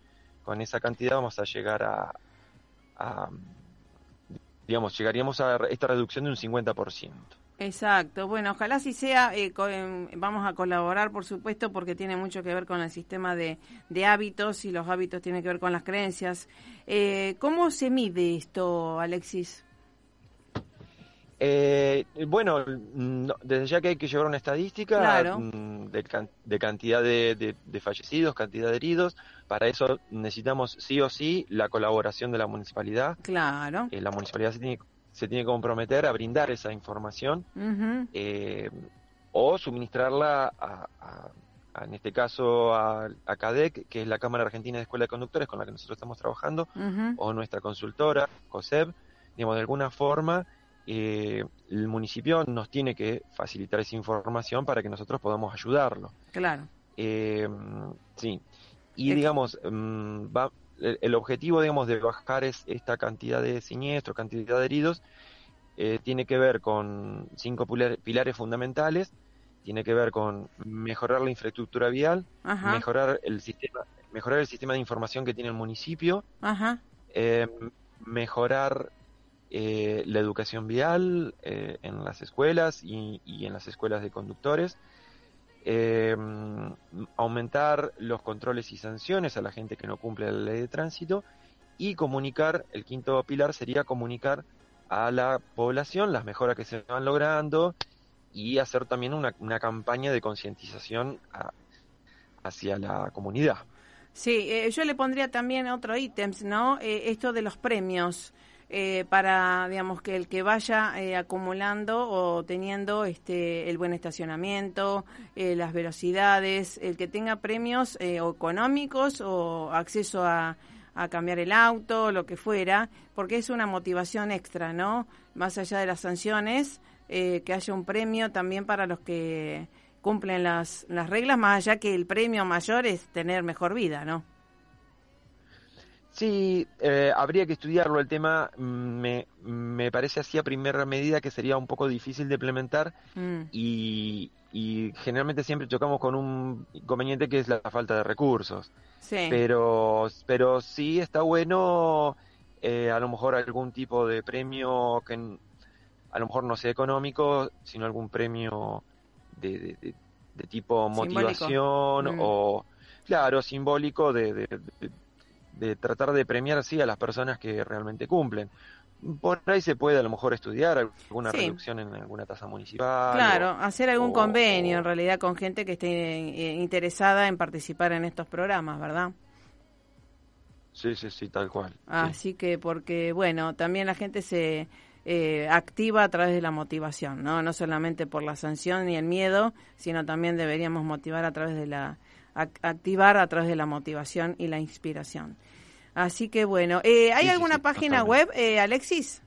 [SPEAKER 5] con esa cantidad vamos a llegar a, a, digamos, llegaríamos a esta reducción de un 50%.
[SPEAKER 1] Exacto, bueno, ojalá si sea, eh, co- em, vamos a colaborar por supuesto porque tiene mucho que ver con el sistema de, de hábitos y los hábitos tienen que ver con las creencias. Eh, ¿Cómo se mide esto, Alexis?
[SPEAKER 5] Eh, bueno, no, desde ya que hay que llevar una estadística
[SPEAKER 1] Claro.
[SPEAKER 5] mm, de, de cantidad de, de- de fallecidos, cantidad de heridos. Para eso necesitamos sí o sí la colaboración de la municipalidad.
[SPEAKER 1] Claro.
[SPEAKER 5] Eh, la municipalidad se tiene, se tiene que comprometer a brindar esa información eh, o suministrarla a, a- a, en este caso a, CADEC, que es la Cámara Argentina de Escuela de Conductores con la que nosotros estamos trabajando, o nuestra consultora, COSEB, digamos, de alguna forma eh, el municipio nos tiene que facilitar esa información para que nosotros podamos ayudarlo.
[SPEAKER 1] Claro.
[SPEAKER 5] Eh, sí, y digamos, mm, va, el, el objetivo, digamos, de bajar es esta cantidad de siniestros, cantidad de heridos, eh, tiene que ver con cinco pilar- pilares fundamentales, tiene que ver con mejorar la infraestructura vial,
[SPEAKER 1] Ajá.
[SPEAKER 5] mejorar el sistema, mejorar el sistema de información que tiene el municipio,
[SPEAKER 1] Ajá.
[SPEAKER 5] eh, mejorar eh, la educación vial eh, en las escuelas y, y en las escuelas de conductores, eh, aumentar los controles y sanciones a la gente que no cumple la ley de tránsito y comunicar, el quinto pilar sería comunicar a la población las mejoras que se van logrando y hacer también una, una campaña de concientización hacia la comunidad.
[SPEAKER 1] Sí, eh, yo le pondría también otro ítems, ¿no? Eh, esto de los premios eh, para, digamos, que el que vaya eh, acumulando o teniendo este el buen estacionamiento, eh, las velocidades, el que tenga premios eh, económicos o acceso a, a cambiar el auto, lo que fuera, porque es una motivación extra, ¿no? Más allá de las sanciones, eh, que haya un premio también para los que cumplen las, las reglas, más allá que el premio mayor es tener mejor vida, ¿no?
[SPEAKER 5] Sí, eh, habría que estudiarlo. El tema me, me parece así a primera medida que sería un poco difícil de implementar
[SPEAKER 1] Mm,
[SPEAKER 5] y, y generalmente siempre chocamos con un inconveniente que es la falta de recursos.
[SPEAKER 1] sí,
[SPEAKER 5] Pero, pero sí está bueno eh, a lo mejor algún tipo de premio que a lo mejor no sea económico, sino algún premio de, de- de- de tipo motivación
[SPEAKER 1] Mm.
[SPEAKER 5] o, claro, simbólico de, de- tratar de premiar así a las personas que realmente cumplen. Por ahí se puede a lo mejor estudiar alguna
[SPEAKER 1] Sí.
[SPEAKER 5] reducción en alguna tasa municipal.
[SPEAKER 1] claro,
[SPEAKER 5] o-
[SPEAKER 1] hacer algún
[SPEAKER 5] o-
[SPEAKER 1] convenio
[SPEAKER 5] o-
[SPEAKER 1] en realidad con gente que esté eh, interesada en participar en estos programas, ¿verdad?
[SPEAKER 5] Sí, sí, sí, tal cual. sí.
[SPEAKER 1] Así que porque, bueno, también la gente se eh, activa a través de la motivación, ¿no? No solamente por la sanción ni el miedo, sino también deberíamos motivar a través de la, activar a través de la motivación y la inspiración. Así que bueno, eh, ¿hay
[SPEAKER 5] Sí,
[SPEAKER 1] alguna
[SPEAKER 5] sí,
[SPEAKER 1] página web, eh, Alexis?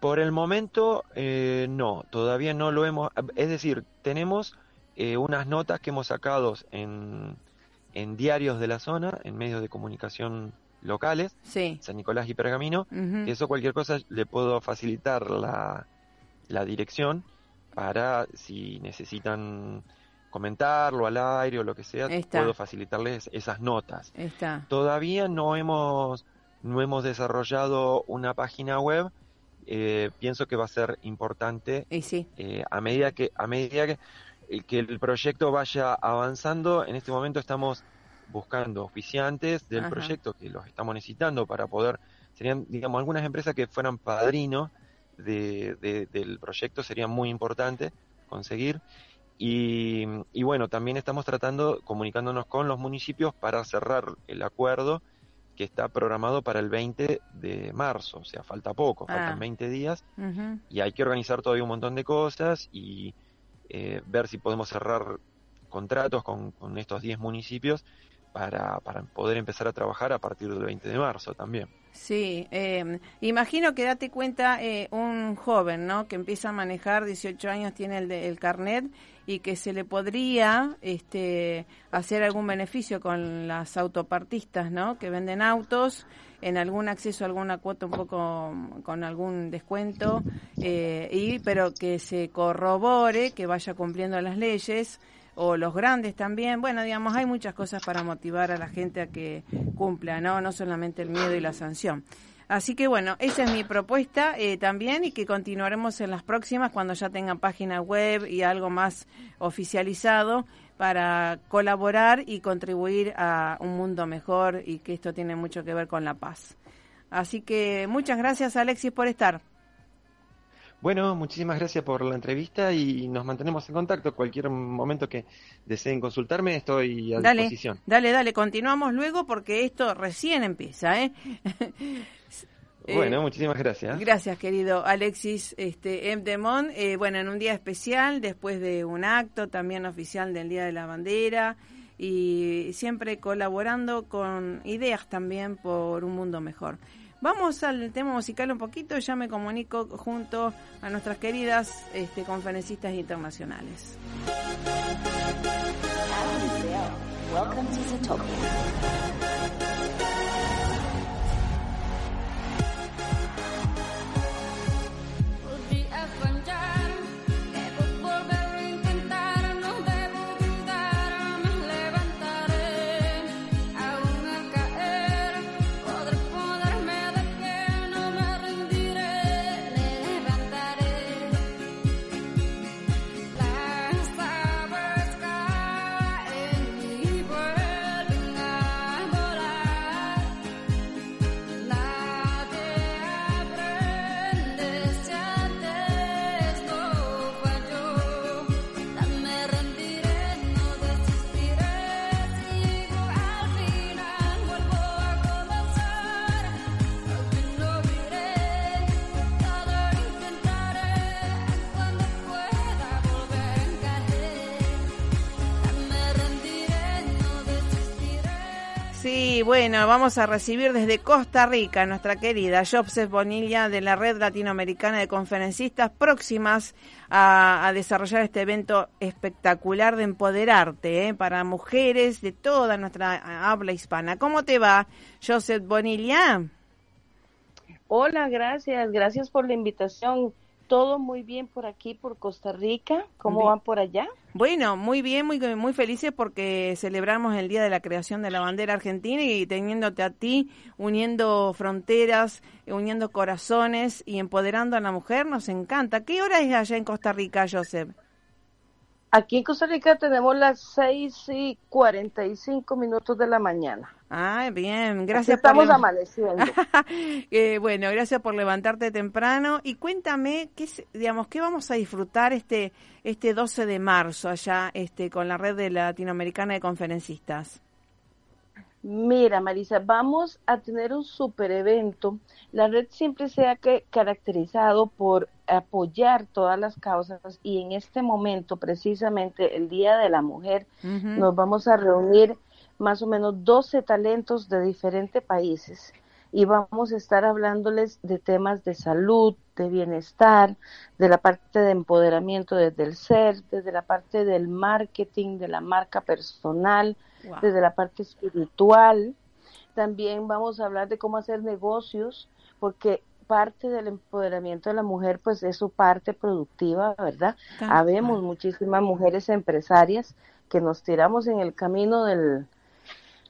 [SPEAKER 5] Por el momento, eh, no, todavía no lo hemos. Es decir, tenemos eh, unas notas que hemos sacado en, en diarios de la zona, en medios de comunicación locales. San Nicolás y Pergamino. Eso, cualquier cosa, le puedo facilitar la, la dirección para si necesitan comentarlo al aire o lo que sea,
[SPEAKER 1] Está.
[SPEAKER 5] puedo facilitarles esas notas.
[SPEAKER 1] Está.
[SPEAKER 5] Todavía no hemos, no hemos desarrollado una página web. eh, pienso que va a ser importante
[SPEAKER 1] Y sí.
[SPEAKER 5] eh, a medida que a medida que, eh, que el proyecto vaya avanzando. En este momento estamos buscando auspiciantes del
[SPEAKER 1] Ajá.
[SPEAKER 5] proyecto que los estamos necesitando para poder serían digamos algunas empresas que fueran padrinos de, de- del proyecto sería muy importante conseguir y, y bueno, también estamos tratando, comunicándonos con los municipios para cerrar el acuerdo que está programado para el 20 de marzo, o sea, falta poco,
[SPEAKER 1] Ah.
[SPEAKER 5] faltan 20 días y hay que organizar todavía un montón de cosas y eh, ver si podemos cerrar contratos con, con estos 10 municipios para, para poder empezar a trabajar a partir del 20 de marzo también.
[SPEAKER 1] Sí, eh, imagino que date cuenta eh, un joven, ¿no? Que empieza a manejar, 18 años tiene el, el carnet y que se le podría este, hacer algún beneficio con las autopartistas, ¿no? Que venden autos en algún acceso alguna cuota un poco con algún descuento eh, y pero que se corrobore que vaya cumpliendo las leyes o los grandes también. Bueno, digamos, hay muchas cosas para motivar a la gente a que cumpla, ¿no? No solamente el miedo y la sanción. Así que bueno, esa es mi propuesta eh, también y que continuaremos en las próximas cuando ya tengan página web y algo más oficializado para colaborar y contribuir a un mundo mejor y que esto tiene mucho que ver con la paz. Así que muchas gracias Alexis por estar.
[SPEAKER 5] Bueno, muchísimas gracias por la entrevista y nos mantenemos en contacto. Cualquier momento que deseen consultarme, estoy a disposición.
[SPEAKER 1] Dale, dale, continuamos luego porque esto recién empieza, ¿eh?
[SPEAKER 5] Bueno, muchísimas gracias.
[SPEAKER 1] Gracias, querido Alexis este, M. Demont. Eh, bueno, en un día especial, después de un acto también oficial del Día de la Bandera y siempre colaborando con ideas también por un mundo mejor. Vamos al tema musical un poquito, ya me comunico junto a nuestras queridas este, conferencistas internacionales.
[SPEAKER 6] Welcome to Zootopia.
[SPEAKER 1] Sí, bueno, vamos a recibir desde Costa Rica nuestra querida Joseph Bonilla de la Red Latinoamericana de Conferencistas próximas a, a desarrollar este evento espectacular de empoderarte ¿eh? para mujeres de toda nuestra habla hispana. ¿Cómo te va, Joseph Bonilla?
[SPEAKER 7] Hola, gracias, gracias por la invitación. Todo muy bien por aquí, por Costa Rica. ¿Cómo
[SPEAKER 1] Bien.
[SPEAKER 7] van por allá?
[SPEAKER 1] Bueno, muy bien, muy, muy felices porque celebramos el Día de la Creación de la Bandera Argentina y teniéndote a ti, uniendo fronteras, uniendo corazones y empoderando a la mujer, nos encanta. ¿Qué hora es allá en Costa Rica, Joseph?
[SPEAKER 7] Aquí en Costa Rica tenemos las 6 y 45 minutos de la mañana.
[SPEAKER 1] Ah, bien, gracias por
[SPEAKER 7] estamos
[SPEAKER 1] leva-
[SPEAKER 7] amaneciendo.
[SPEAKER 1] Eh, bueno, gracias por levantarte temprano y cuéntame qué digamos qué vamos a disfrutar este este 12 de marzo allá este con la red de latinoamericana de conferencistas.
[SPEAKER 7] Mira, Marisa, vamos a tener un super evento. La red siempre se ha que- caracterizado por apoyar todas las causas y en este momento, precisamente el Día de la Mujer, nos vamos a reunir más o menos 12 talentos de diferentes países y vamos a estar hablándoles de temas de salud, de bienestar, de la parte de empoderamiento desde el ser, desde la parte del marketing, de la marca personal,
[SPEAKER 1] Wow.
[SPEAKER 7] desde la parte espiritual. También vamos a hablar de cómo hacer negocios, porque parte del empoderamiento de la mujer, pues es su parte productiva, ¿verdad? Habemos muchísimas mujeres empresarias que nos tiramos en el camino del,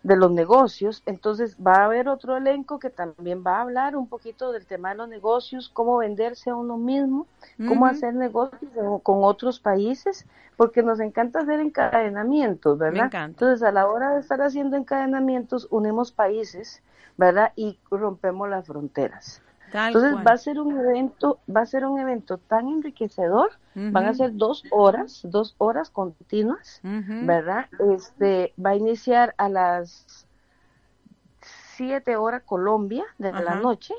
[SPEAKER 7] de los negocios. Entonces va a haber otro elenco que también va a hablar un poquito del tema de los negocios, cómo venderse a uno mismo, cómo hacer negocios con- otros países, porque nos encanta hacer encadenamientos, ¿verdad?
[SPEAKER 1] encanta.
[SPEAKER 7] Entonces a la hora de estar haciendo encadenamientos, unimos países, ¿verdad? Y rompemos las fronteras.
[SPEAKER 1] Tal
[SPEAKER 7] Entonces
[SPEAKER 1] cual.
[SPEAKER 7] va a ser un evento, va a ser un evento tan enriquecedor, van a ser dos horas, dos horas continuas. ¿verdad? Este va a iniciar a las 7 horas Colombia de la noche.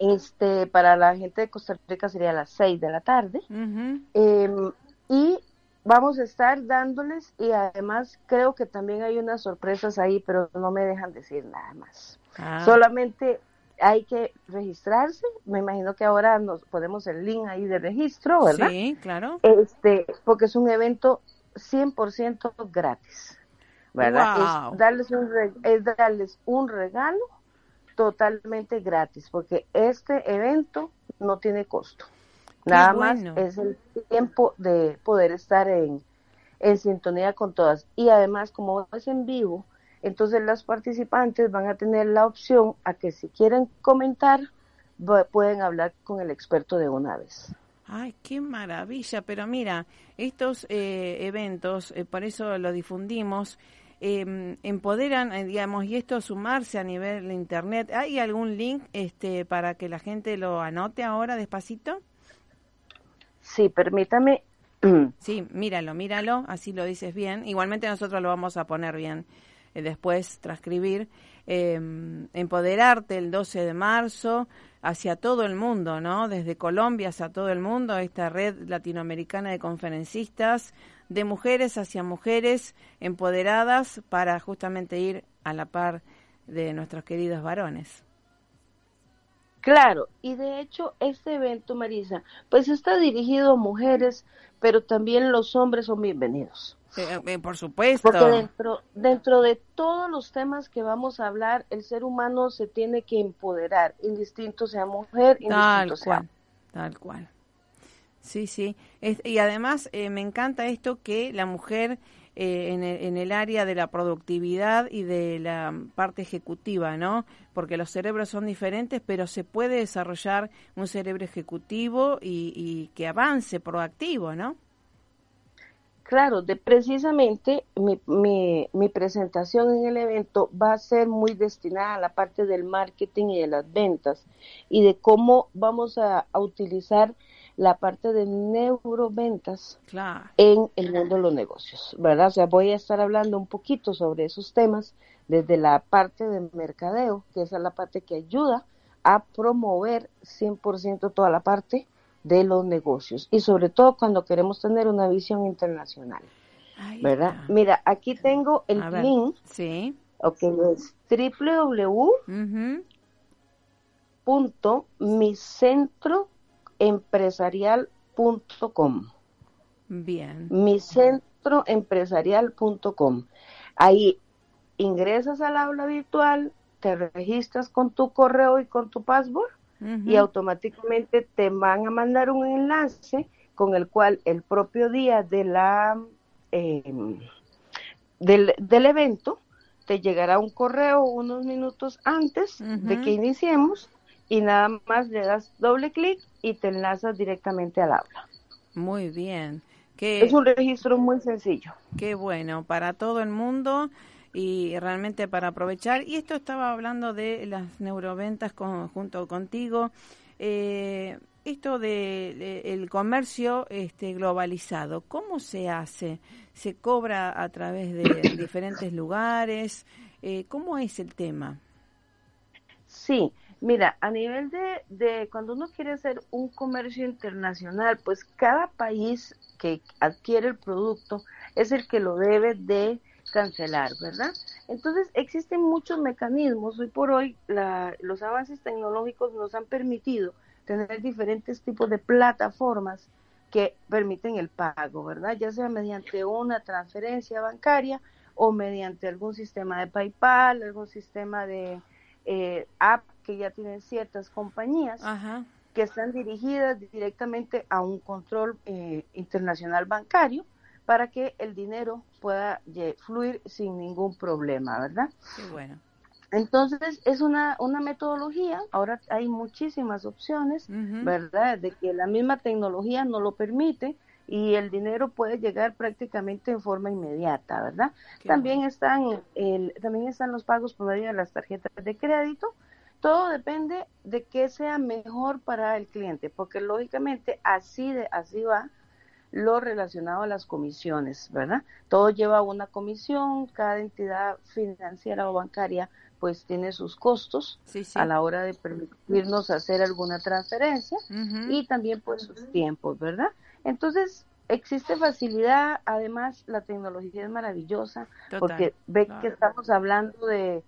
[SPEAKER 7] Este, para la gente de Costa Rica sería a las 6 de la tarde. Eh, y vamos a estar dándoles y además creo que también hay unas sorpresas ahí, pero no me dejan decir nada más.
[SPEAKER 1] Ah.
[SPEAKER 7] Solamente hay que registrarse. Me imagino que ahora nos ponemos el link ahí de registro, ¿verdad?
[SPEAKER 1] Sí, claro.
[SPEAKER 7] Este, porque es un evento 100% gratis, ¿verdad?
[SPEAKER 1] Wow.
[SPEAKER 7] Es, darles un es darles un regalo totalmente gratis, porque este evento no tiene costo. Nada
[SPEAKER 1] bueno.
[SPEAKER 7] más es el tiempo de poder estar en, en sintonía con todas. Y además, como es en vivo, entonces las participantes van a tener la opción a que si quieren comentar, pueden hablar con el experto de una vez.
[SPEAKER 1] Ay, qué maravilla. Pero mira, estos eh, eventos, eh, por eso lo difundimos, eh, empoderan, eh, digamos, y esto sumarse a nivel de internet. ¿Hay algún link este, para que la gente lo anote ahora despacito?
[SPEAKER 7] Sí, permítame.
[SPEAKER 1] Sí, míralo, míralo, así lo dices bien. Igualmente nosotros lo vamos a poner bien eh, después, transcribir. Eh, empoderarte el 12 de marzo hacia todo el mundo, ¿no? Desde Colombia hacia todo el mundo, esta red latinoamericana de conferencistas, de mujeres hacia mujeres empoderadas para justamente ir a la par de nuestros queridos varones.
[SPEAKER 7] Claro, y de hecho este evento, Marisa, pues está dirigido a mujeres, pero también los hombres son bienvenidos.
[SPEAKER 1] Eh, eh, por supuesto.
[SPEAKER 7] Porque dentro, dentro de todos los temas que vamos a hablar, el ser humano se tiene que empoderar, indistinto sea mujer,
[SPEAKER 1] Tal
[SPEAKER 7] indistinto sea
[SPEAKER 1] cual, tal cual. Sí, sí. Es- y además eh, me encanta esto que la mujer eh, en, el, en el área de la productividad y de la parte ejecutiva, ¿no? Porque los cerebros son diferentes, pero se puede desarrollar un cerebro ejecutivo y, y que avance proactivo, ¿no?
[SPEAKER 7] Claro, de precisamente mi, mi, mi presentación en el evento va a ser muy destinada a la parte del marketing y de las ventas y de cómo vamos a, a utilizar la parte de neuroventas
[SPEAKER 1] Claro.
[SPEAKER 7] en el mundo de los negocios, ¿verdad? O sea, voy a estar hablando un poquito sobre esos temas desde la parte de mercadeo, que esa es la parte que ayuda a promover 100% toda la parte de los negocios y sobre todo cuando queremos tener una visión internacional, ¿verdad? Mira, aquí tengo el
[SPEAKER 1] A ver.
[SPEAKER 7] link,
[SPEAKER 1] Sí.
[SPEAKER 7] ok, es www punto micentroempresarial.com
[SPEAKER 1] Bien.
[SPEAKER 7] micentroempresarial.com. Ahí ingresas al aula virtual, te registras con tu correo y con tu password y automáticamente te van a mandar un enlace con el cual el propio día de la eh, del, del evento te llegará un correo unos minutos antes de que iniciemos y nada más le das doble clic y te enlazas directamente al aula.
[SPEAKER 1] Muy bien. Qué,
[SPEAKER 7] Es un registro muy sencillo.
[SPEAKER 1] qué bueno para todo el mundo y realmente para aprovechar. Y esto estaba hablando de las neuroventas con- junto contigo. Eh, esto de, de el comercio este globalizado, ¿cómo se hace? ¿Se cobra a través de diferentes lugares? Eh, ¿Cómo es el tema?
[SPEAKER 7] Sí, mira, a nivel de, de cuando uno quiere hacer un comercio internacional, pues cada país que adquiere el producto es el que lo debe de cancelar, ¿verdad? Entonces existen muchos mecanismos. Hoy por hoy la- los avances tecnológicos nos han permitido tener diferentes tipos de plataformas que permiten el pago, ¿verdad? Ya sea mediante una transferencia bancaria o mediante algún sistema de PayPal, algún sistema de eh, app que ya tienen ciertas compañías
[SPEAKER 1] Ajá.
[SPEAKER 7] que están dirigidas directamente a un control eh, internacional bancario para que el dinero pueda fluir sin ningún problema, ¿verdad?
[SPEAKER 1] Qué bueno.
[SPEAKER 7] Entonces es una, una metodología, ahora hay muchísimas opciones. ¿verdad? De que la misma tecnología no lo permite y el dinero puede llegar prácticamente en forma inmediata, ¿verdad?
[SPEAKER 1] Qué
[SPEAKER 7] También
[SPEAKER 1] bueno.
[SPEAKER 7] están el, también están los pagos por medio de las tarjetas de crédito. Todo depende de qué sea mejor para el cliente, porque lógicamente así de así va lo relacionado a las comisiones, ¿verdad? Todo lleva una comisión, cada entidad financiera o bancaria pues tiene sus costos
[SPEAKER 1] Sí, sí.
[SPEAKER 7] a la hora de permitirnos hacer alguna transferencia y también pues sus tiempos, ¿verdad? Entonces, Existe facilidad, además la tecnología es maravillosa,
[SPEAKER 1] Total,
[SPEAKER 7] porque ve
[SPEAKER 1] claro.
[SPEAKER 7] que estamos hablando de,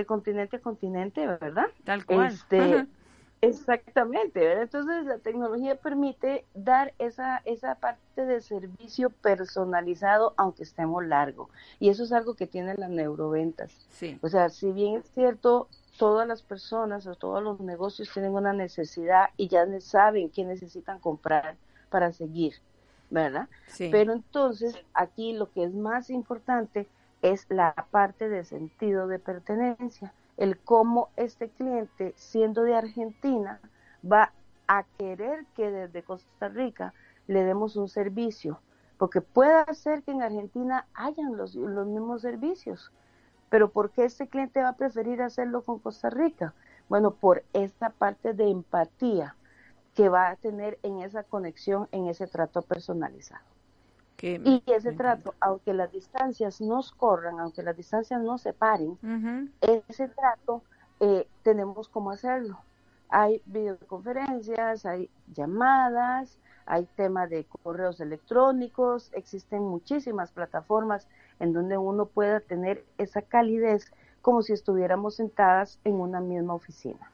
[SPEAKER 7] de continente a continente, ¿verdad?
[SPEAKER 1] Tal cual.
[SPEAKER 7] Este, exactamente, ¿verdad? Entonces la tecnología permite dar esa, esa parte de servicio personalizado, aunque estemos largo. Y eso es algo que tienen las neuroventas.
[SPEAKER 1] Sí.
[SPEAKER 7] O sea, si bien es cierto, todas las personas o todos los negocios tienen una necesidad y ya saben qué necesitan comprar para seguir, ¿verdad?
[SPEAKER 1] Sí.
[SPEAKER 7] Pero entonces aquí lo que es más importante es la parte de sentido de pertenencia, el cómo este cliente, siendo de Argentina, va a querer que desde Costa Rica le demos un servicio, porque puede ser que en Argentina hayan los, los mismos servicios, pero ¿por qué este cliente va a preferir hacerlo con Costa Rica? Bueno, por esta parte de empatía que va a tener en esa conexión, en ese trato personalizado.
[SPEAKER 1] Que-
[SPEAKER 7] Y ese trato, aunque las distancias nos corran, aunque las distancias nos separen, ese trato eh, tenemos cómo hacerlo. Hay videoconferencias, hay llamadas, hay temas de correos electrónicos, existen muchísimas plataformas en donde uno pueda tener esa calidez como si estuviéramos sentadas en una misma oficina.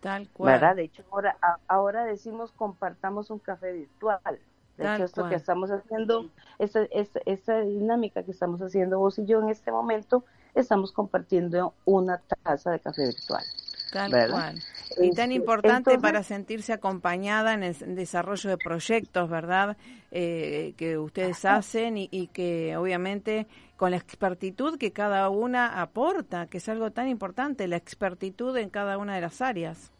[SPEAKER 1] Tal cual.
[SPEAKER 7] ¿verdad? De hecho, ahora, ahora decimos compartamos un café virtual. De
[SPEAKER 1] Tal
[SPEAKER 7] hecho, esto
[SPEAKER 1] cual.
[SPEAKER 7] que estamos haciendo, esta, esta, esta dinámica que estamos haciendo vos y yo en este momento, estamos compartiendo una taza de café virtual.
[SPEAKER 1] Tal
[SPEAKER 7] ¿verdad?
[SPEAKER 1] cual. Y tan
[SPEAKER 7] Este,
[SPEAKER 1] importante
[SPEAKER 7] entonces-
[SPEAKER 1] para sentirse acompañada en el desarrollo de proyectos, ¿verdad? Eh, que ustedes hacen y, y que obviamente con la expertitud que cada una aporta, que es algo tan importante, la expertitud en cada una de las áreas.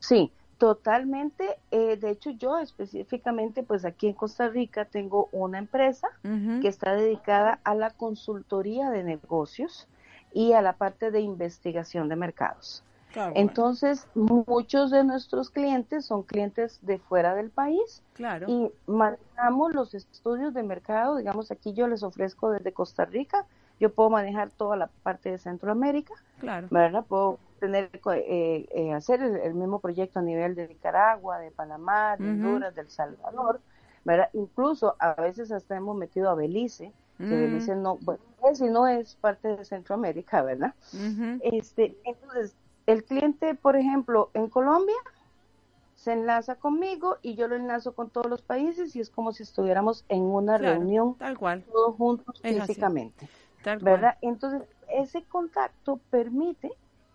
[SPEAKER 7] Sí, totalmente. Eh, de hecho, yo específicamente, pues aquí en Costa Rica tengo una empresa que está dedicada a la consultoría de negocios y a la parte de investigación de mercados.
[SPEAKER 1] Claro,
[SPEAKER 7] Entonces, muchos de nuestros clientes son clientes de fuera del país
[SPEAKER 1] claro.
[SPEAKER 7] y manejamos los estudios de mercado. Digamos, aquí yo les ofrezco desde Costa Rica, yo puedo manejar toda la parte de Centroamérica,
[SPEAKER 1] claro.
[SPEAKER 7] ¿verdad? Puedo tener, eh, eh, hacer el, el mismo proyecto a nivel de Nicaragua, de Panamá, de. Honduras, de El Salvador, ¿verdad? Incluso a veces hasta hemos metido a Belice, que
[SPEAKER 1] Mm.
[SPEAKER 7] Belice no, bueno, es y no es parte de Centroamérica, ¿verdad? Este, entonces, el cliente, por ejemplo, en Colombia, se enlaza conmigo y yo lo enlazo con todos los países y es como si estuviéramos en una
[SPEAKER 1] Claro,
[SPEAKER 7] reunión
[SPEAKER 1] Tal cual.
[SPEAKER 7] todos juntos
[SPEAKER 1] Es
[SPEAKER 7] físicamente,
[SPEAKER 1] Tal cual.
[SPEAKER 7] ¿verdad? Entonces, ese contacto permite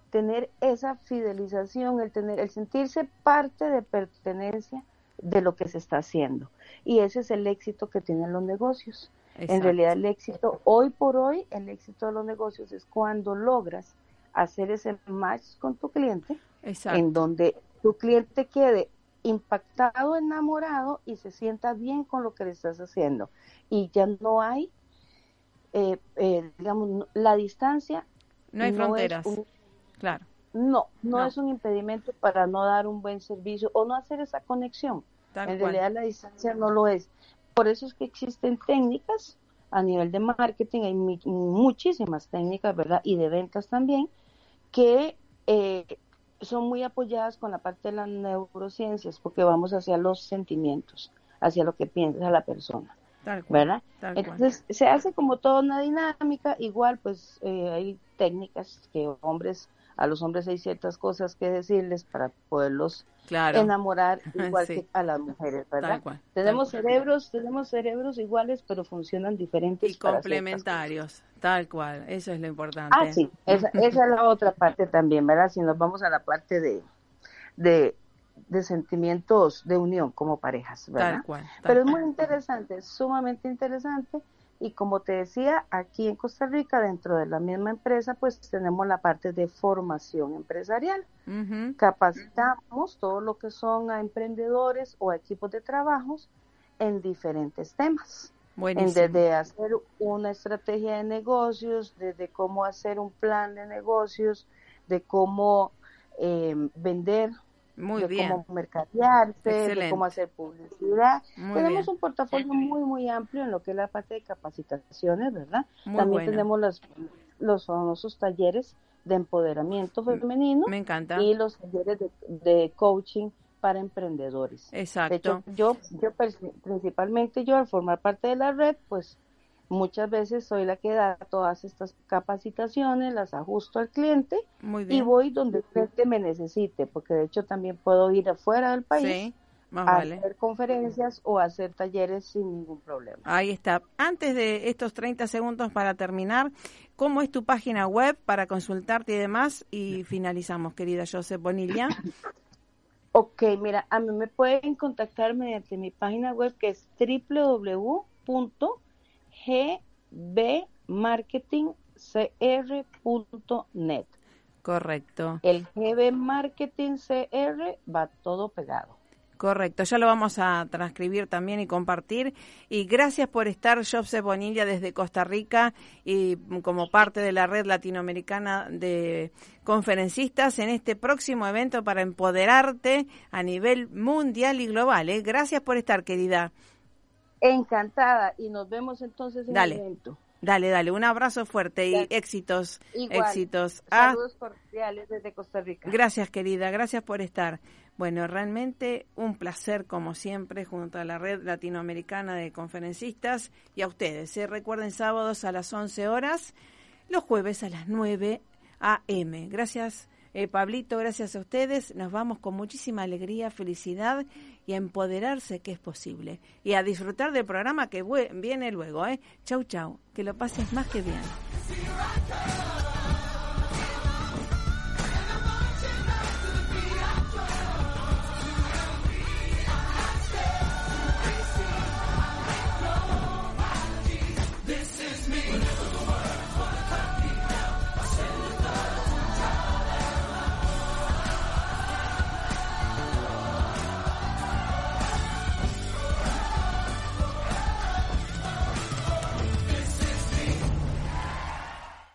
[SPEAKER 7] tener esa fidelización, el tener, el sentirse parte de pertenencia de lo que se está haciendo. Y ese es el éxito que tienen los negocios. En realidad el éxito, hoy por hoy, el éxito de los negocios es cuando logras hacer ese match con tu cliente,
[SPEAKER 1] Exacto.
[SPEAKER 7] en donde tu cliente quede impactado, enamorado y se sienta bien con lo que le estás haciendo. Y ya no hay, eh, eh, digamos, la distancia.
[SPEAKER 1] No hay fronteras.
[SPEAKER 7] un-
[SPEAKER 1] Claro.
[SPEAKER 7] no, no,
[SPEAKER 1] No.
[SPEAKER 7] es un impedimento para no dar un buen servicio o no hacer esa conexión.
[SPEAKER 1] Tal
[SPEAKER 7] en
[SPEAKER 1] cual.
[SPEAKER 7] realidad la distancia no lo es. Por eso es que existen técnicas a nivel de marketing, hay muchísimas técnicas, ¿verdad? Y de ventas también, que eh, son muy apoyadas con la parte de las neurociencias, porque vamos hacia los sentimientos, hacia lo que piensa la persona,
[SPEAKER 1] Tal cual.
[SPEAKER 7] ¿verdad?
[SPEAKER 1] Tal cual.
[SPEAKER 7] Entonces se hace como toda una dinámica, igual pues eh, hay técnicas que hombres, a los hombres hay ciertas cosas que decirles para poderlos
[SPEAKER 1] Claro.
[SPEAKER 7] enamorar igual
[SPEAKER 1] Sí.
[SPEAKER 7] que a las mujeres, ¿verdad?
[SPEAKER 1] Tal cual,
[SPEAKER 7] Tenemos
[SPEAKER 1] tal cual.
[SPEAKER 7] cerebros, tenemos cerebros iguales, pero funcionan diferentes
[SPEAKER 1] Y complementarios. Tal cual. Eso es lo importante.
[SPEAKER 7] Ah, sí, esa, esa es la otra parte también, ¿verdad? Si nos vamos a la parte de, de, de sentimientos de unión como parejas, ¿verdad?
[SPEAKER 1] Tal cual. tal
[SPEAKER 7] Pero es muy interesante, es sumamente interesante. Y como te decía, aquí en Costa Rica, dentro de la misma empresa, pues tenemos la parte de formación empresarial.
[SPEAKER 1] Ujú.
[SPEAKER 7] Capacitamos todo lo que son a emprendedores o a equipos de trabajos en diferentes temas. En desde hacer una estrategia de negocios, desde cómo hacer un plan de negocios, de cómo eh, vender,
[SPEAKER 1] Muy
[SPEAKER 7] de
[SPEAKER 1] bien.
[SPEAKER 7] cómo mercadearse, de
[SPEAKER 1] Excelente.
[SPEAKER 7] cómo hacer publicidad.
[SPEAKER 1] Muy
[SPEAKER 7] tenemos
[SPEAKER 1] bien.
[SPEAKER 7] un portafolio muy, muy amplio en lo que es la parte de capacitaciones, ¿verdad?
[SPEAKER 1] Muy
[SPEAKER 7] También
[SPEAKER 1] bueno.
[SPEAKER 7] tenemos los, los famosos talleres de empoderamiento femenino
[SPEAKER 1] Me encanta.
[SPEAKER 7] y los talleres de, de coaching para emprendedores.
[SPEAKER 1] Exacto.
[SPEAKER 7] De hecho, yo, yo principalmente yo al formar parte de la red, pues muchas veces soy la que da todas estas capacitaciones, las ajusto al cliente
[SPEAKER 1] Muy
[SPEAKER 7] y voy donde el cliente me necesite, porque de hecho también puedo ir afuera del país
[SPEAKER 1] Sí, más
[SPEAKER 7] a
[SPEAKER 1] vale.
[SPEAKER 7] hacer conferencias o hacer talleres sin ningún problema.
[SPEAKER 1] Ahí está. Antes de estos 30 segundos para terminar, ¿cómo es tu página web para consultarte y demás? Y finalizamos, querida Joseph Bonilla.
[SPEAKER 7] Ok, mira, a mí me pueden contactar mediante mi página web que es www.gbmarketingcr.net.
[SPEAKER 1] Correcto,
[SPEAKER 7] El GB Marketing CR va todo pegado.
[SPEAKER 1] correcto. Ya lo vamos a transcribir también y compartir. Y gracias por estar, Joseph Bonilla, desde Costa Rica y como parte de la red latinoamericana de conferencistas en este próximo evento para empoderarte a nivel mundial y global. ¿eh? Gracias por estar, querida.
[SPEAKER 7] Encantada y nos vemos entonces en
[SPEAKER 1] Dale.
[SPEAKER 7] el evento.
[SPEAKER 1] Dale, dale, un abrazo fuerte y
[SPEAKER 7] Dale.
[SPEAKER 1] éxitos,
[SPEAKER 7] Igual.
[SPEAKER 1] éxitos. Ah,
[SPEAKER 7] Saludos cordiales desde Costa Rica.
[SPEAKER 1] Gracias, querida, gracias por estar. Bueno, realmente un placer, como siempre, junto a la red latinoamericana de conferencistas y a ustedes. ¿eh? Recuerden sábados a las 11 horas, los jueves a las 9 a.m. Gracias, eh, Pablito, gracias a ustedes. Nos vamos con muchísima alegría, felicidad y a empoderarse que es posible. Y a disfrutar del programa que viene luego. ¿eh? Chau, chau. Que lo pases más que bien.